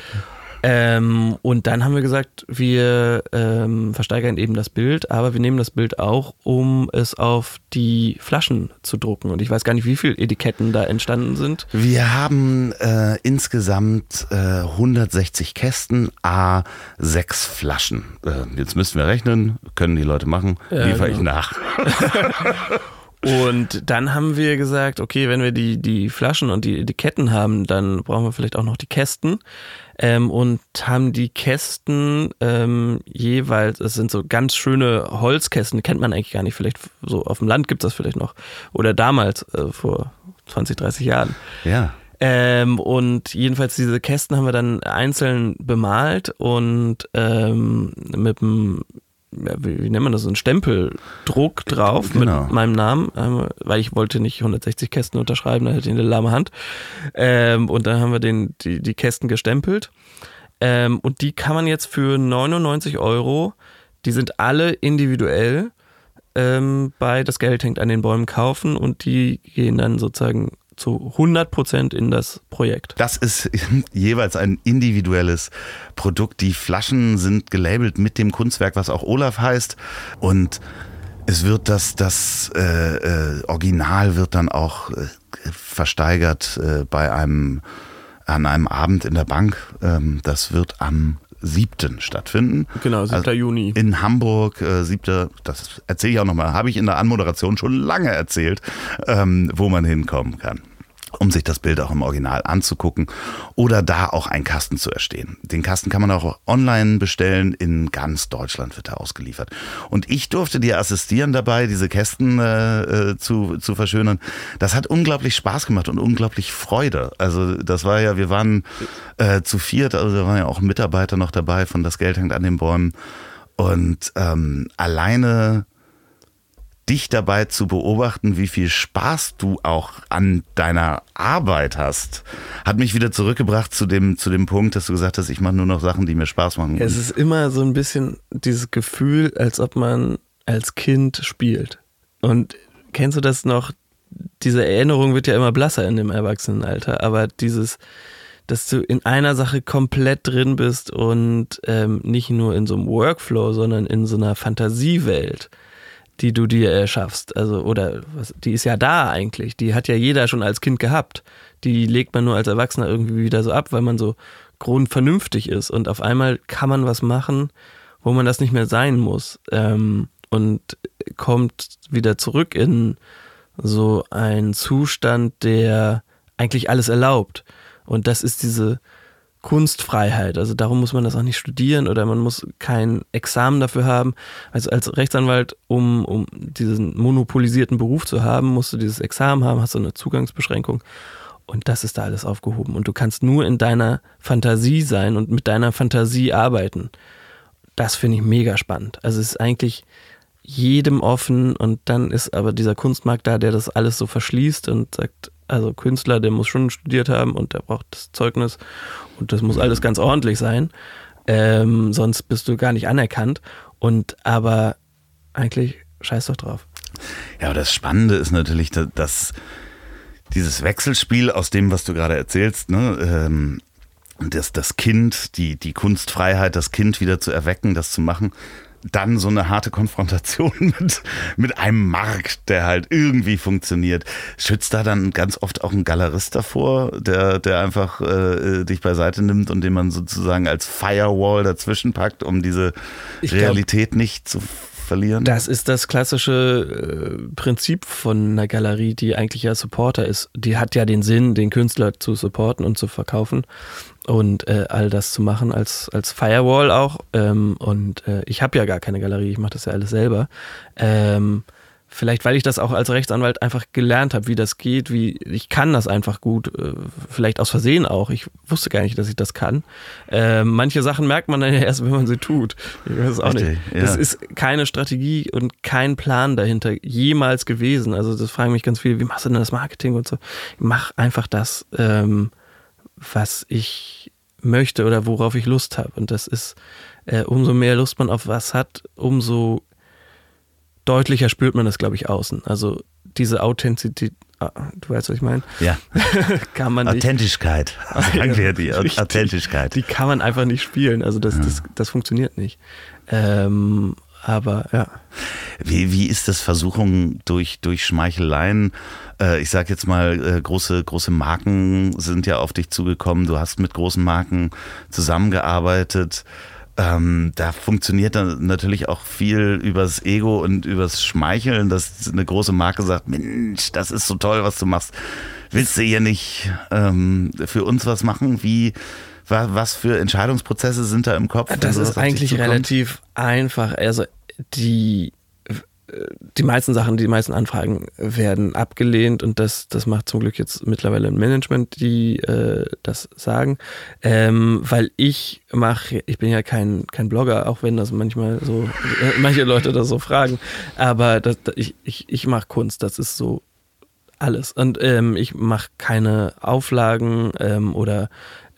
Ähm, und dann haben wir gesagt, wir ähm, versteigern eben das Bild, aber wir nehmen das Bild auch, um es auf die Flaschen zu drucken. Und ich weiß gar nicht, wie viele Etiketten da entstanden sind. Wir haben äh, insgesamt äh, 160 Kästen, a sechs Flaschen. Äh, jetzt müssten wir rechnen, können die Leute machen, Ja, liefere ich genau. nach. [LAUGHS] Und dann haben wir gesagt, okay, wenn wir die, die Flaschen und die Etiketten haben, dann brauchen wir vielleicht auch noch die Kästen. Ähm, und haben die Kästen ähm, jeweils, es sind so ganz schöne Holzkästen, die kennt man eigentlich gar nicht, vielleicht so auf dem Land gibt es das vielleicht noch. Oder damals, äh, vor 20, 30 Jahren. Ja. Ähm, und jedenfalls diese Kästen haben wir dann einzeln bemalt und ähm, mit einem, wie, nennt man das, ein Stempeldruck drauf Genau. mit meinem Namen, ähm, weil ich wollte nicht 160 Kästen unterschreiben, da hätte ich eine lahme Hand. Ähm, und dann haben wir den, die, die Kästen gestempelt. Ähm, und die kann man jetzt für 99 Euro, die sind alle individuell ähm, bei Das Geld hängt an den Bäumen kaufen und die gehen dann sozusagen zu 100% in das Projekt. Das ist [LAUGHS] jeweils ein individuelles Produkt. Die Flaschen sind gelabelt mit dem Kunstwerk, was auch Olaf heißt. Und es wird das, das äh, äh, Original wird dann auch äh, versteigert äh, bei einem an einem Abend in der Bank. Ähm, das wird am 7. stattfinden. Genau, 7. Also Juni. In Hamburg, äh, 7. Das erzähle ich auch nochmal. Habe ich in der Anmoderation schon lange erzählt, ähm, wo man hinkommen kann um sich das Bild auch im Original anzugucken oder da auch einen Kasten zu erstehen. Den Kasten kann man auch online bestellen. In ganz Deutschland wird er ausgeliefert. Und ich durfte dir assistieren dabei, diese Kästen äh, äh, zu, zu verschönern. Das hat unglaublich Spaß gemacht und unglaublich Freude. Also das war ja, wir waren äh, zu viert, also da waren ja auch Mitarbeiter noch dabei von Das Geld hängt an den Bäumen. Und ähm, alleine dich dabei zu beobachten, wie viel Spaß du auch an deiner Arbeit hast, hat mich wieder zurückgebracht zu dem, zu dem Punkt, dass du gesagt hast, ich mache nur noch Sachen, die mir Spaß machen. Es ist immer so ein bisschen dieses Gefühl, als ob man als Kind spielt. Und kennst du das noch? Diese Erinnerung wird ja immer blasser in dem Erwachsenenalter, aber dieses, dass du in einer Sache komplett drin bist und ähm, nicht nur in so einem Workflow, sondern in so einer Fantasiewelt die du dir erschaffst. Also, oder was, die ist ja da eigentlich. Die hat ja jeder schon als Kind gehabt. Die legt man nur als Erwachsener irgendwie wieder so ab, weil man so grundvernünftig ist. Und auf einmal kann man was machen, wo man das nicht mehr sein muss. Ähm, und kommt wieder zurück in so einen Zustand, der eigentlich alles erlaubt. Und das ist diese, Kunstfreiheit. Also darum muss man das auch nicht studieren oder man muss kein Examen dafür haben. Also als Rechtsanwalt, um, um diesen monopolisierten Beruf zu haben, musst du dieses Examen haben, hast du eine Zugangsbeschränkung. Und das ist da alles aufgehoben. Und du kannst nur in deiner Fantasie sein und mit deiner Fantasie arbeiten. Das finde ich mega spannend. Also es ist eigentlich jedem offen und dann ist aber dieser Kunstmarkt da, der das alles so verschließt und sagt, also Künstler, der muss schon studiert haben und der braucht das Zeugnis und das muss alles ganz ordentlich sein. Ähm, sonst bist du gar nicht anerkannt. Und aber eigentlich scheiß doch drauf. Ja, aber das Spannende ist natürlich, dass dieses Wechselspiel aus dem, was du gerade erzählst, ne, ähm, das, das Kind, die, die Kunstfreiheit, das Kind wieder zu erwecken, das zu machen, dann so eine harte Konfrontation [LAUGHS] mit, mit einem Markt, der halt irgendwie funktioniert. Schützt da dann ganz oft auch ein Galerist davor, der, der einfach äh, dich beiseite nimmt und den man sozusagen als Firewall dazwischen packt, um diese ich Realität glaub, nicht zu verlieren? Das ist das klassische äh, Prinzip von einer Galerie, die eigentlich ja Supporter ist. Die hat ja den Sinn, den Künstler zu supporten und zu verkaufen und äh, all das zu machen als, als Firewall auch. Ähm, und äh, ich habe ja gar keine Galerie, ich mache das ja alles selber. Ähm, vielleicht, weil ich das auch als Rechtsanwalt einfach gelernt habe, wie das geht, wie ich kann das einfach gut, äh, vielleicht aus Versehen auch. Ich wusste gar nicht, dass ich das kann. Äh, manche Sachen merkt man dann ja erst, wenn man sie tut. Ich weiß es auch Richtig, nicht. Ja. Das ist keine Strategie und kein Plan dahinter jemals gewesen. Also das fragen mich ganz viele, wie machst du denn das Marketing und so? Ich mach einfach das. Ähm, was ich möchte oder worauf ich Lust habe. Und das ist, äh, umso mehr Lust man auf was hat, umso deutlicher spürt man das, glaube ich, außen. Also diese Authentizität, ah, du weißt, was ich meine? Ja. [LAUGHS] kann man nicht. Authentischkeit. [LAUGHS] Sagen wir die Authentischkeit. Die kann man einfach nicht spielen. Also das, ja. das, das funktioniert nicht. Ähm, aber ja. Wie, wie ist das Versuchung durch, durch Schmeicheleien? Äh, ich sag jetzt mal, äh, große, große Marken sind ja auf dich zugekommen. Du hast mit großen Marken zusammengearbeitet. Ähm, da funktioniert dann natürlich auch viel übers Ego und übers Schmeicheln, dass eine große Marke sagt, Mensch, das ist so toll, was du machst. Willst du hier nicht ähm, für uns was machen? Wie, was für Entscheidungsprozesse sind da im Kopf? Das ist eigentlich relativ einfach. Also die die meisten Sachen, die meisten Anfragen werden abgelehnt und das, das macht zum Glück jetzt mittlerweile ein Management, die äh, das sagen. Ähm, weil ich mache, ich bin ja kein, kein Blogger, auch wenn das manchmal so, äh, manche Leute das so fragen, aber das, ich, ich, ich mache Kunst, das ist so alles. Und ähm, ich mache keine Auflagen ähm, oder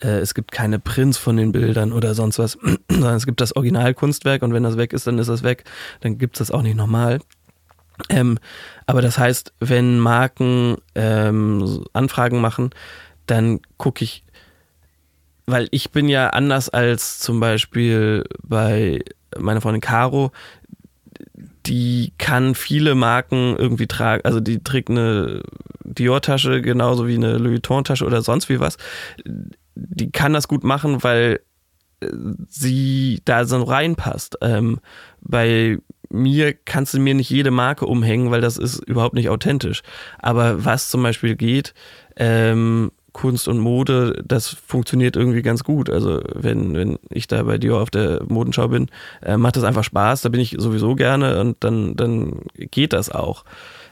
äh, es gibt keine Prints von den Bildern oder sonst was, [CLEARS THROAT] sondern es gibt das Originalkunstwerk und wenn das weg ist, dann ist das weg, dann gibt es das auch nicht nochmal. Ähm, aber das heißt, wenn Marken ähm, Anfragen machen, dann gucke ich, weil ich bin ja anders als zum Beispiel bei meiner Freundin Caro, die kann viele Marken irgendwie tragen. Also die trägt eine Dior-Tasche genauso wie eine Louis Vuitton-Tasche oder sonst wie was. Die kann das gut machen, weil äh, sie da so reinpasst. Ähm, bei mir kannst du mir nicht jede Marke umhängen, weil das ist überhaupt nicht authentisch. Aber was zum Beispiel geht, ähm, Kunst und Mode, das funktioniert irgendwie ganz gut. Also wenn, wenn ich da bei dir auf der Modenschau bin, äh, macht das einfach Spaß, da bin ich sowieso gerne und dann, dann geht das auch.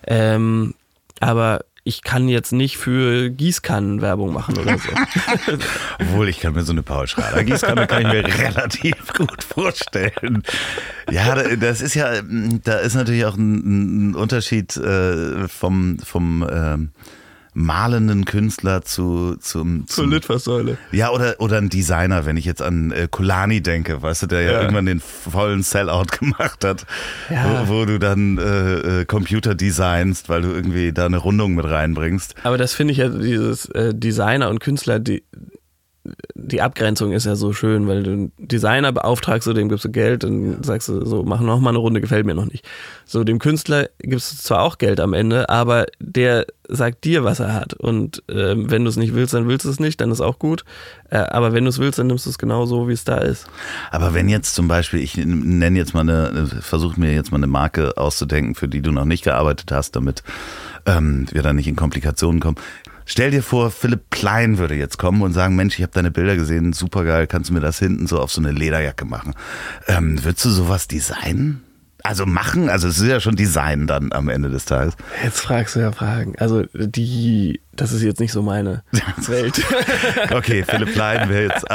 Ähm, aber ich kann jetzt nicht für Gießkannen Werbung machen oder so. [LAUGHS] Obwohl, ich kann mir so eine Paul Schrader Gießkanne kann ich mir relativ gut vorstellen. Ja, das ist ja, da ist natürlich auch ein, Unterschied äh, vom, vom ähm, malenden Künstler zu zum, zur Litfaßsäule. Ja, oder oder ein Designer, wenn ich jetzt an äh, Kolani denke, weißt du, der ja, ja irgendwann den vollen Sellout [LAUGHS] gemacht hat, ja. wo, wo, du dann äh, äh, Computer designst, weil du irgendwie da eine Rundung mit reinbringst. Aber das finde ich ja dieses äh, Designer und Künstler, die die Abgrenzung ist ja so schön, weil du einen Designer beauftragst, du dem gibst du Geld und sagst du so, mach noch mal eine Runde, gefällt mir noch nicht. So, dem Künstler gibst du zwar auch Geld am Ende, aber der sagt dir, was er hat. Und äh, wenn du es nicht willst, dann willst du es nicht, dann ist auch gut. Äh, aber wenn du es willst, dann nimmst du es genau so, wie es da ist. Aber wenn jetzt zum Beispiel, ich nenne jetzt mal eine, versuche mir jetzt mal eine Marke auszudenken, für die du noch nicht gearbeitet hast, damit ähm, wir da nicht in Komplikationen kommen. Stell dir vor, Philipp Klein würde jetzt kommen und sagen, Mensch, ich habe deine Bilder gesehen, super geil, kannst du mir das hinten so auf so eine Lederjacke machen? Ähm, würdest du sowas designen? Also machen, also es ist ja schon Design dann am Ende des Tages. Jetzt fragst du ja Fragen. Also die, das ist jetzt nicht so meine [LAUGHS] Welt. okay, Philipp Klein wäre jetzt.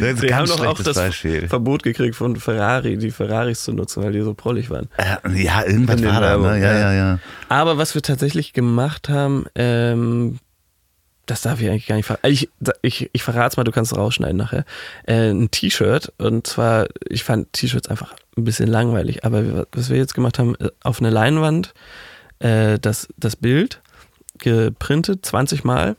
Das ist die haben doch auch das Beispiel. Verbot gekriegt von Ferrari, die Ferraris zu nutzen, weil die so prollig waren. Äh, ja, irgendwas war da, ne? Ja, ja, ja. Aber was wir tatsächlich gemacht haben, ähm, das darf ich eigentlich gar nicht verraten. Ich, ich, ich verrate es mal, du kannst rausschneiden nachher. Äh, ein T-Shirt. Und zwar, ich fand T-Shirts einfach ein bisschen langweilig. Aber was wir jetzt gemacht haben, äh, auf eine Leinwand äh, das, das Bild geprintet, 20 Mal.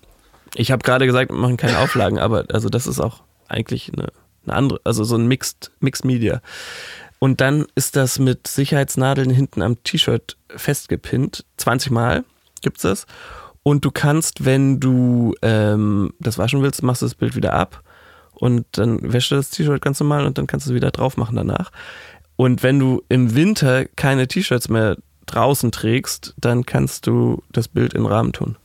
Ich habe gerade gesagt, wir machen keine Auflagen, aber also das ist auch eigentlich eine, eine andere, also so ein Mixed, Mixed Media. Und dann ist das mit Sicherheitsnadeln hinten am T-Shirt festgepinnt. 20 Mal gibt es das. Und du kannst, wenn du ähm, das waschen willst, machst du das Bild wieder ab und dann wäschst du das T-Shirt ganz normal und dann kannst du es wieder drauf machen danach. Und wenn du im Winter keine T-Shirts mehr draußen trägst, dann kannst du das Bild in den Rahmen tun.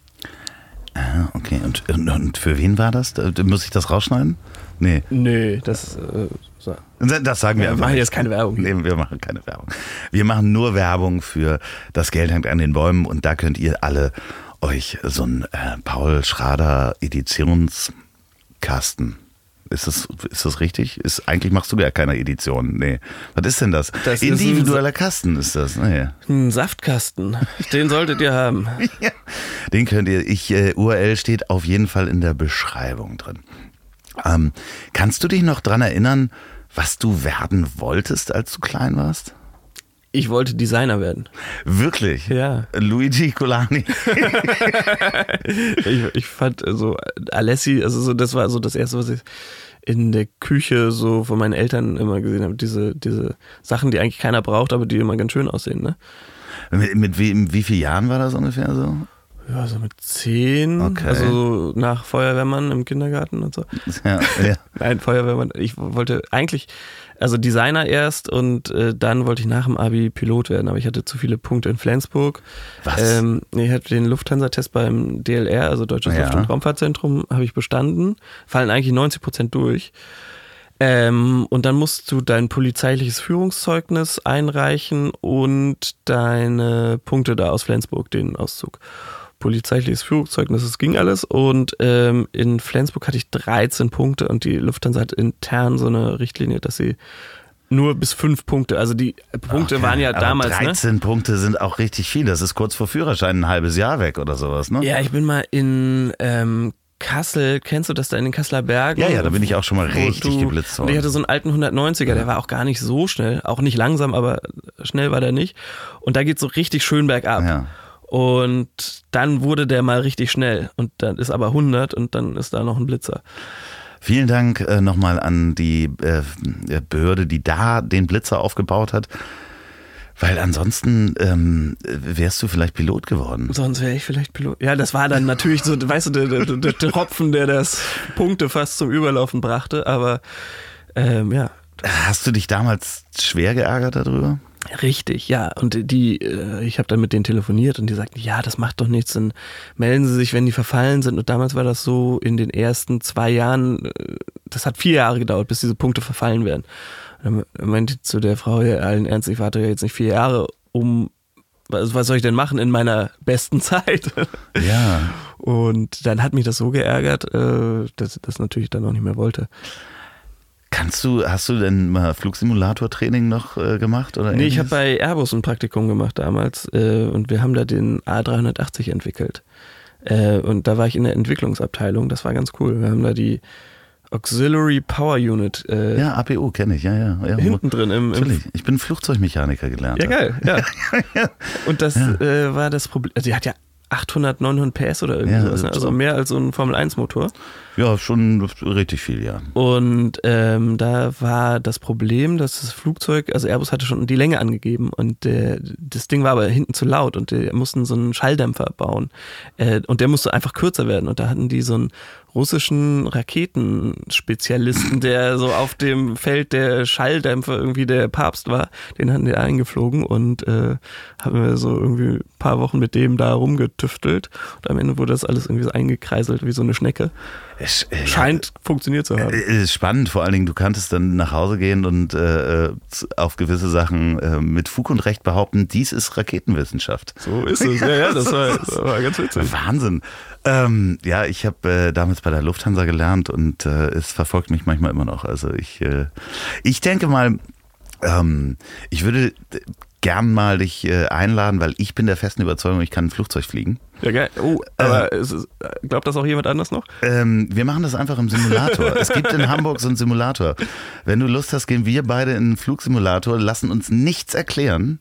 Ah, okay. Und, und, für wen war das? Muss ich das rausschneiden? Nee. Nee, das. Äh, so. Das sagen wir ja, einfach. Wir machen jetzt keine Werbung. Nee, wir machen keine Werbung. Wir machen nur Werbung für das Geld hängt an den Bäumen und da könnt ihr alle euch so ein äh, Paul Schrader Editionskasten ist das, ist das richtig? Ist, eigentlich machst du ja keine Edition. Nee. Was ist denn das? das Individueller ist Kasten ist das. Nee. Ein Saftkasten. Den solltet ihr haben. [LAUGHS] ja. Den könnt ihr. Ich, äh, URL steht auf jeden Fall in der Beschreibung drin. Ähm, kannst du dich noch dran erinnern, was du werden wolltest, als du klein warst? Ich wollte Designer werden. Wirklich? Ja. Luigi Colani. [LAUGHS] ich, ich, fand so Alessi, also so, das war so das erste, was ich in der Küche so von meinen Eltern immer gesehen habe. Diese, diese Sachen, die eigentlich keiner braucht, aber die immer ganz schön aussehen, ne? Mit, mit wie, wie vielen Jahren war das ungefähr so? Ja, so mit zehn. Okay. Also so nach Feuerwehrmann im Kindergarten und so. Ja, ja. [LAUGHS] Nein, Feuerwehrmann. Ich wollte eigentlich, also Designer erst und äh, dann wollte ich nach dem Abi Pilot werden, aber ich hatte zu viele Punkte in Flensburg. Was? Ähm, ich hatte den Lufthansa-Test beim DLR, also Deutsches ja. Luft- und Raumfahrtzentrum, habe ich bestanden. Fallen eigentlich 90 Prozent durch. Ähm, und dann musst du dein polizeiliches Führungszeugnis einreichen und deine Punkte da aus Flensburg, den Auszug polizeiliches Führungszeugnis, das ging alles. Und ähm, in Flensburg hatte ich 13 Punkte und die Lufthansa hat intern so eine Richtlinie, dass sie nur bis fünf Punkte. Also die Punkte okay, waren ja damals. 13 ne? Punkte sind auch richtig viel. Das ist kurz vor Führerschein ein halbes Jahr weg oder sowas, ne? Ja, ich bin mal in ähm, Kassel, kennst du das da in den Kasseler Bergen? Ja, ja, da bin ich auch schon mal richtig du, geblitzt worden. Und ich hatte so einen alten 190er, ja. der war auch gar nicht so schnell, auch nicht langsam, aber schnell war der nicht. Und da geht so richtig schön bergab. Ja. Und dann wurde der mal richtig schnell und dann ist aber 100 und dann ist da noch ein Blitzer. Vielen Dank äh, nochmal an die äh, Behörde, die da den Blitzer aufgebaut hat. Weil ansonsten ähm, wärst du vielleicht Pilot geworden. Sonst wäre ich vielleicht Pilot. Ja, das war dann natürlich so, weißt du, der, der, der Tropfen, der das Punkte fast zum Überlaufen brachte. Aber ähm, ja. Hast du dich damals schwer geärgert darüber? Richtig, ja. Und die, äh, ich habe dann mit denen telefoniert und die sagten, ja, das macht doch nichts, dann melden sie sich, wenn die verfallen sind. Und damals war das so in den ersten zwei Jahren, äh, das hat vier Jahre gedauert, bis diese Punkte verfallen werden. Und dann meinte zu der Frau, ja, allen Ernst, ich warte ja jetzt nicht vier Jahre, um was, was soll ich denn machen in meiner besten [LAUGHS] Zeit? Ja. Und dann hat mich das so geärgert, äh, dass ich das natürlich dann auch nicht mehr wollte. Kannst du, hast du denn mal Flugsimulator-Training noch äh, gemacht? Oder nee, ich habe bei Airbus ein Praktikum gemacht damals äh, und wir haben da den A380 entwickelt. Äh, und da war ich in der Entwicklungsabteilung, das war ganz cool. Wir haben da die Auxiliary Power Unit äh, Ja, APU kenne ich, ja, ja. ja. hinten drin im, im Natürlich. Ich bin Flugzeugmechaniker gelernt. Ja, geil, ja. [LAUGHS] ja. Und das äh, war das Problem. Also die hat ja 800, 900 PS oder Ja, irgendwas, ne? also mehr als so ein Formel-1-Motor. Ja, schon richtig viel, ja. Und ähm, da war das Problem, dass das Flugzeug, also Airbus hatte schon die Länge angegeben und äh, das Ding war aber hinten zu laut und die mussten so einen Schalldämpfer bauen. Äh, und der musste einfach kürzer werden. Und da hatten die so einen russischen Raketenspezialisten, der so auf dem Feld der Schalldämpfer irgendwie der Papst war. Den hatten die eingeflogen und äh, haben wir so irgendwie ein paar Wochen mit dem da rumgetüftelt. Und am Ende wurde das alles irgendwie so eingekreiselt wie so eine Schnecke. Es, äh, Scheint funktioniert zu haben. Äh, ist spannend, vor allen Dingen, du kanntest dann nach Hause gehen und äh, auf gewisse Sachen äh, mit Fug und Recht behaupten, dies ist Raketenwissenschaft. So ist es. Ja, ja, [LAUGHS] das war, das war ganz witzig. Wahnsinn. Ähm, ja, ich habe äh, damals bei der Lufthansa gelernt und äh, es verfolgt mich manchmal immer noch. Also ich, äh, ich denke mal, ähm, ich würde gern mal dich äh, einladen, weil ich bin der festen Überzeugung, ich kann ein Flugzeug fliegen. Ja, geil. Oh, aber ist, glaubt das auch jemand anders noch? Ähm, wir machen das einfach im Simulator. es gibt in Hamburg so einen Simulator. Wenn du Lust hast, gehen wir beide in einen Flugsimulator, lassen uns nichts erklären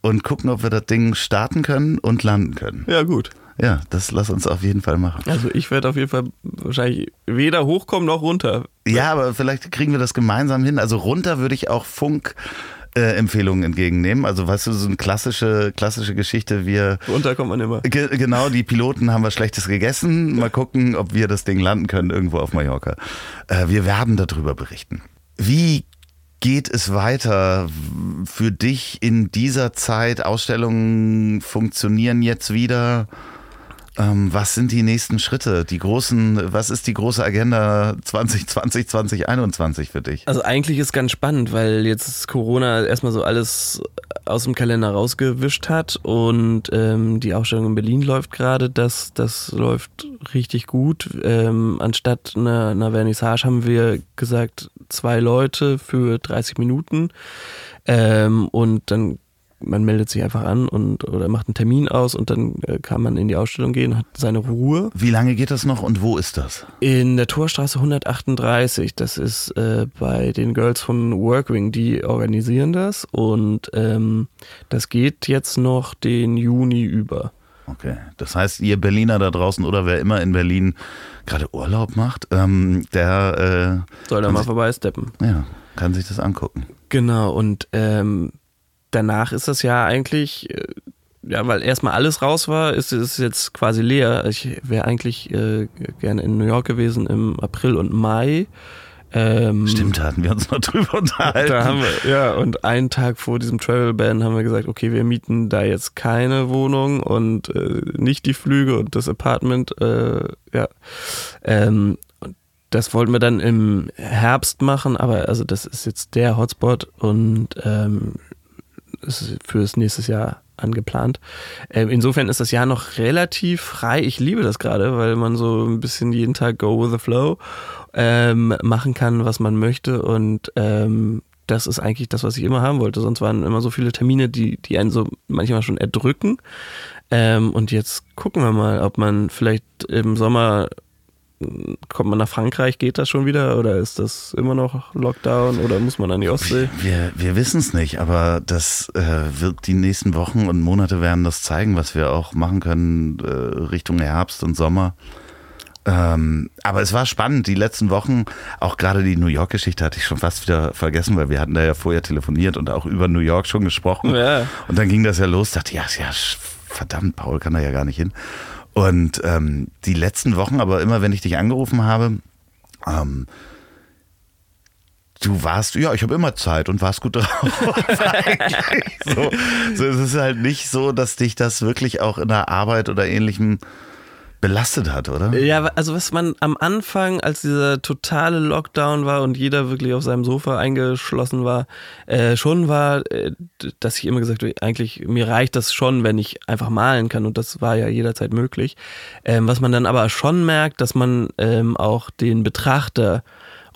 und gucken, ob wir das Ding starten können und landen können. Ja, gut. Ja, das lass uns auf jeden Fall machen. Also ich werde auf jeden Fall wahrscheinlich weder hochkommen noch runter. Ja, aber vielleicht kriegen wir das gemeinsam hin. Also runter würde ich auch Funk. Äh, Empfehlungen entgegennehmen. Also weißt du, so eine klassische, klassische Geschichte, wir Runter kommt man immer. Ge genau, die Piloten haben was Schlechtes gegessen. Mal gucken, ob wir das Ding landen können irgendwo auf Mallorca. Äh, wir werden darüber berichten. Wie geht es weiter für dich in dieser Zeit? Ausstellungen funktionieren jetzt wieder. Ähm, was sind die nächsten Schritte? Die großen, was ist die große Agenda 2020, 2021 für dich? Also eigentlich ist ganz spannend, weil jetzt Corona erstmal so alles aus dem Kalender rausgewischt hat und ähm, die Ausstellung in Berlin läuft gerade. Das, das läuft richtig gut. Ähm, anstatt einer, einer Vernissage haben wir gesagt, zwei Leute für 30 Minuten. Ähm, und dann man meldet sich einfach an und oder macht einen Termin aus und dann äh, kann man in die Ausstellung gehen, hat seine Ruhe. Wie lange geht das noch und wo ist das? In der Torstraße 138. Das ist äh, bei den Girls von Workwing, die organisieren das und ähm, das geht jetzt noch den Juni über. Okay, das heißt, ihr Berliner da draußen oder wer immer in Berlin gerade Urlaub macht, ähm, der äh, Soll da mal vorbeisteppen. ja, kann sich das angucken. Genau, und ähm, danach ist das ja eigentlich, äh, ja, weil erstmal alles raus war, ist es jetzt quasi leer. Ich wäre eigentlich äh, gerne in New York gewesen im April und Mai. Ähm, Stimmt, hatten wir uns noch drüber unterhalten. Da haben wir, ja, und einen Tag vor diesem Travel Ban haben wir gesagt, okay, wir mieten da jetzt keine Wohnung und äh, nicht die Flüge und das Apartment, äh, ja. Ähm, das wollten wir dann im Herbst machen, aber also das ist jetzt der Hotspot und ähm, ist fürs nächstes Jahr angeplant. Ähm, insofern ist das Jahr noch relativ frei. Ich liebe das gerade, weil man so ein bisschen jeden Tag go with the flow ähm, machen kann, was man möchte und ähm, das ist eigentlich das, was ich immer haben wollte. Sonst waren immer so viele Termine, die, die einen so manchmal schon erdrücken. Ähm, und jetzt gucken wir mal, ob man vielleicht im Sommer kommt man nach Frankreich, geht das schon wieder oder ist das immer noch Lockdown oder muss man an die Ostsee? Wir, wir wissen es nicht, aber das äh, wird die nächsten Wochen und Monate werden das zeigen, was wir auch machen können äh, Richtung Herbst und Sommer. Ähm, aber es war spannend, die letzten Wochen, auch gerade die New York-Geschichte hatte ich schon fast wieder vergessen, weil wir hatten da ja vorher telefoniert und auch über New York schon gesprochen. Ja. Und dann ging das ja los, dachte, ja, ja, verdammt, Paul kann da ja gar nicht hin. Und ähm, die letzten Wochen, aber immer wenn ich dich angerufen habe, ähm, du warst, ja, ich habe immer Zeit und warst gut drauf. [LAUGHS] so, so, es ist halt nicht so, dass dich das wirklich auch in der Arbeit oder ähnlichem belastet hat, oder? Ja, also was man am Anfang, als dieser totale Lockdown war und jeder wirklich auf seinem Sofa eingeschlossen war, äh, schon war, äh, dass ich immer gesagt habe, eigentlich mir reicht das schon, wenn ich einfach malen kann und das war ja jederzeit möglich. Ähm, was man dann aber schon merkt, dass man ähm, auch den Betrachter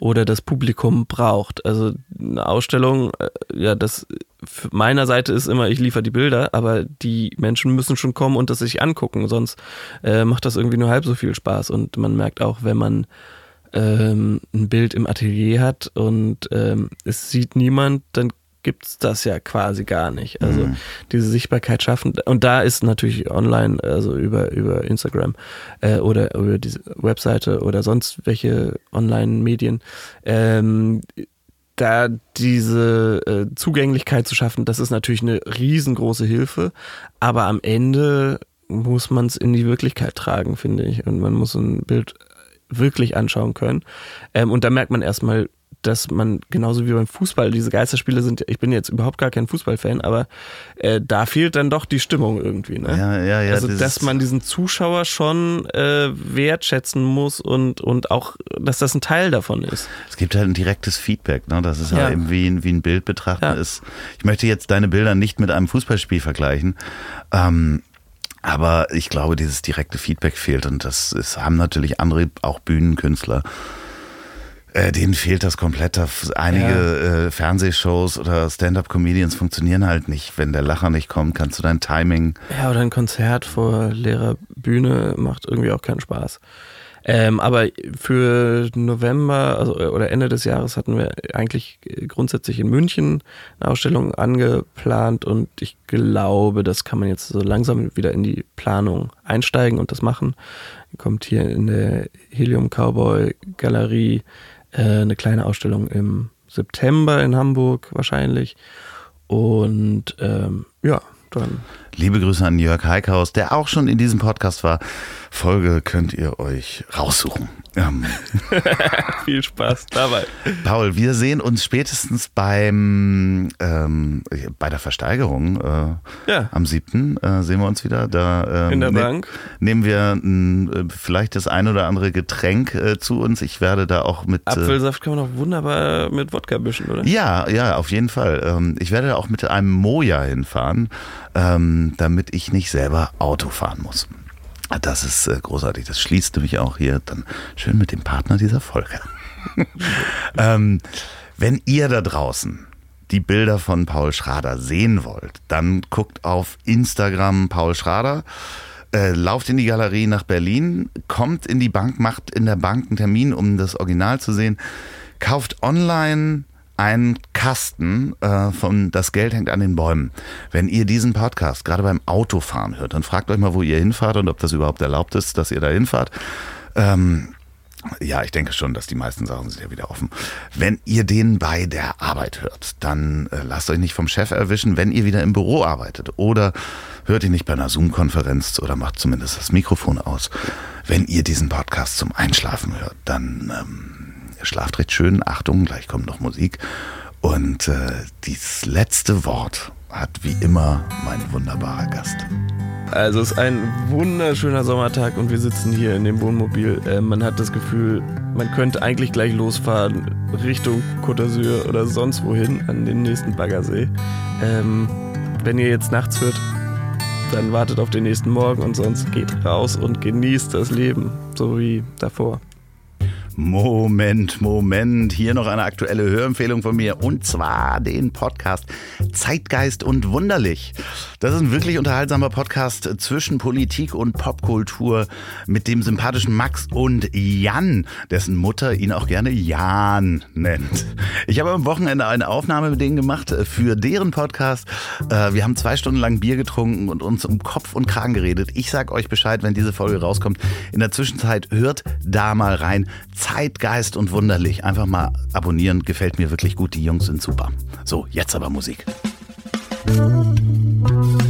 oder das Publikum braucht. Also eine Ausstellung, äh, ja, das meiner Seite ist immer, ich liefere die Bilder, aber die Menschen müssen schon kommen und das sich angucken, sonst äh, macht das irgendwie nur halb so viel Spaß. Und man merkt auch, wenn man ähm, ein Bild im Atelier hat und ähm, es sieht niemand, dann gibt es das ja quasi gar nicht. Also mhm. diese Sichtbarkeit schaffen. Und da ist natürlich online, also über, über Instagram äh, oder über diese Webseite oder sonst welche Online-Medien, ähm, da diese äh, Zugänglichkeit zu schaffen, das ist natürlich eine riesengroße Hilfe. Aber am Ende muss man es in die Wirklichkeit tragen, finde ich. Und man muss ein Bild wirklich anschauen können. Ähm, und da merkt man erstmal, dass man genauso wie beim Fußball, diese Geisterspiele sind, ich bin jetzt überhaupt gar kein Fußballfan, aber äh, da fehlt dann doch die Stimmung irgendwie. Ne? Ja, ja, ja. Also, dass man diesen Zuschauer schon äh, wertschätzen muss und, und auch, dass das ein Teil davon ist. Es gibt halt ein direktes Feedback, ne? Das ist ja, ja eben wie ein, wie ein Bild betrachten ja. ist. Ich möchte jetzt deine Bilder nicht mit einem Fußballspiel vergleichen. Ähm, aber ich glaube, dieses direkte Feedback fehlt und das ist, haben natürlich andere, auch Bühnenkünstler, äh, denen fehlt das komplett. Einige ja. äh, Fernsehshows oder Stand-up-Comedians funktionieren halt nicht. Wenn der Lacher nicht kommt, kannst du dein Timing. Ja, oder ein Konzert vor leerer Bühne macht irgendwie auch keinen Spaß. Ähm, aber für November also, oder Ende des Jahres hatten wir eigentlich grundsätzlich in München eine Ausstellung angeplant und ich glaube, das kann man jetzt so langsam wieder in die Planung einsteigen und das machen. Kommt hier in der Helium Cowboy Galerie äh, eine kleine Ausstellung im September in Hamburg wahrscheinlich. Und ähm, ja, dann. Liebe Grüße an Jörg Heikhaus, der auch schon in diesem Podcast war. Folge könnt ihr euch raussuchen. Ähm. [LAUGHS] Viel Spaß dabei. Paul, wir sehen uns spätestens beim ähm, bei der Versteigerung äh, ja. am 7. Äh, sehen wir uns wieder. Da, ähm, In der ne Bank. Nehmen wir n, äh, vielleicht das ein oder andere Getränk äh, zu uns. Ich werde da auch mit. Äh, Apfelsaft kann man auch wunderbar mit Wodka mischen, oder? Ja, ja, auf jeden Fall. Ähm, ich werde da auch mit einem Moja hinfahren, ähm, damit ich nicht selber Auto fahren muss. Das ist äh, großartig. Das schließt nämlich auch hier dann schön mit dem Partner dieser Folge. [LAUGHS] ähm, wenn ihr da draußen die Bilder von Paul Schrader sehen wollt, dann guckt auf Instagram Paul Schrader. Äh, lauft in die Galerie nach Berlin, kommt in die Bank, macht in der Bank einen Termin, um das Original zu sehen, kauft online ein Kasten äh, von Das Geld hängt an den Bäumen. Wenn ihr diesen Podcast gerade beim Autofahren hört, dann fragt euch mal, wo ihr hinfahrt und ob das überhaupt erlaubt ist, dass ihr da hinfahrt. Ähm, ja, ich denke schon, dass die meisten Sachen sind ja wieder offen. Wenn ihr den bei der Arbeit hört, dann äh, lasst euch nicht vom Chef erwischen, wenn ihr wieder im Büro arbeitet. Oder hört ihn nicht bei einer Zoom-Konferenz oder macht zumindest das Mikrofon aus. Wenn ihr diesen Podcast zum Einschlafen hört, dann ähm, schlaft recht schön. Achtung, gleich kommt noch Musik. Und äh, dieses letzte Wort hat wie immer mein wunderbarer Gast. Also es ist ein wunderschöner Sommertag und wir sitzen hier in dem Wohnmobil. Äh, man hat das Gefühl, man könnte eigentlich gleich losfahren Richtung Côte d'Azur oder sonst wohin an den nächsten Baggersee. Ähm, wenn ihr jetzt nachts hört, dann wartet auf den nächsten Morgen und sonst geht raus und genießt das Leben, so wie davor. Moment, Moment. Hier noch eine aktuelle Hörempfehlung von mir und zwar den Podcast Zeitgeist und Wunderlich. Das ist ein wirklich unterhaltsamer Podcast zwischen Politik und Popkultur mit dem sympathischen Max und Jan, dessen Mutter ihn auch gerne Jan nennt. Ich habe am Wochenende eine Aufnahme mit denen gemacht für deren Podcast. Äh, wir haben zwei Stunden lang Bier getrunken und uns um Kopf und Kragen geredet. Ich sag euch Bescheid, wenn diese Folge rauskommt. In der Zwischenzeit hört da mal rein. Zeitgeist und wunderlich. Einfach mal abonnieren, gefällt mir wirklich gut. Die Jungs sind super. So, jetzt aber Musik. Das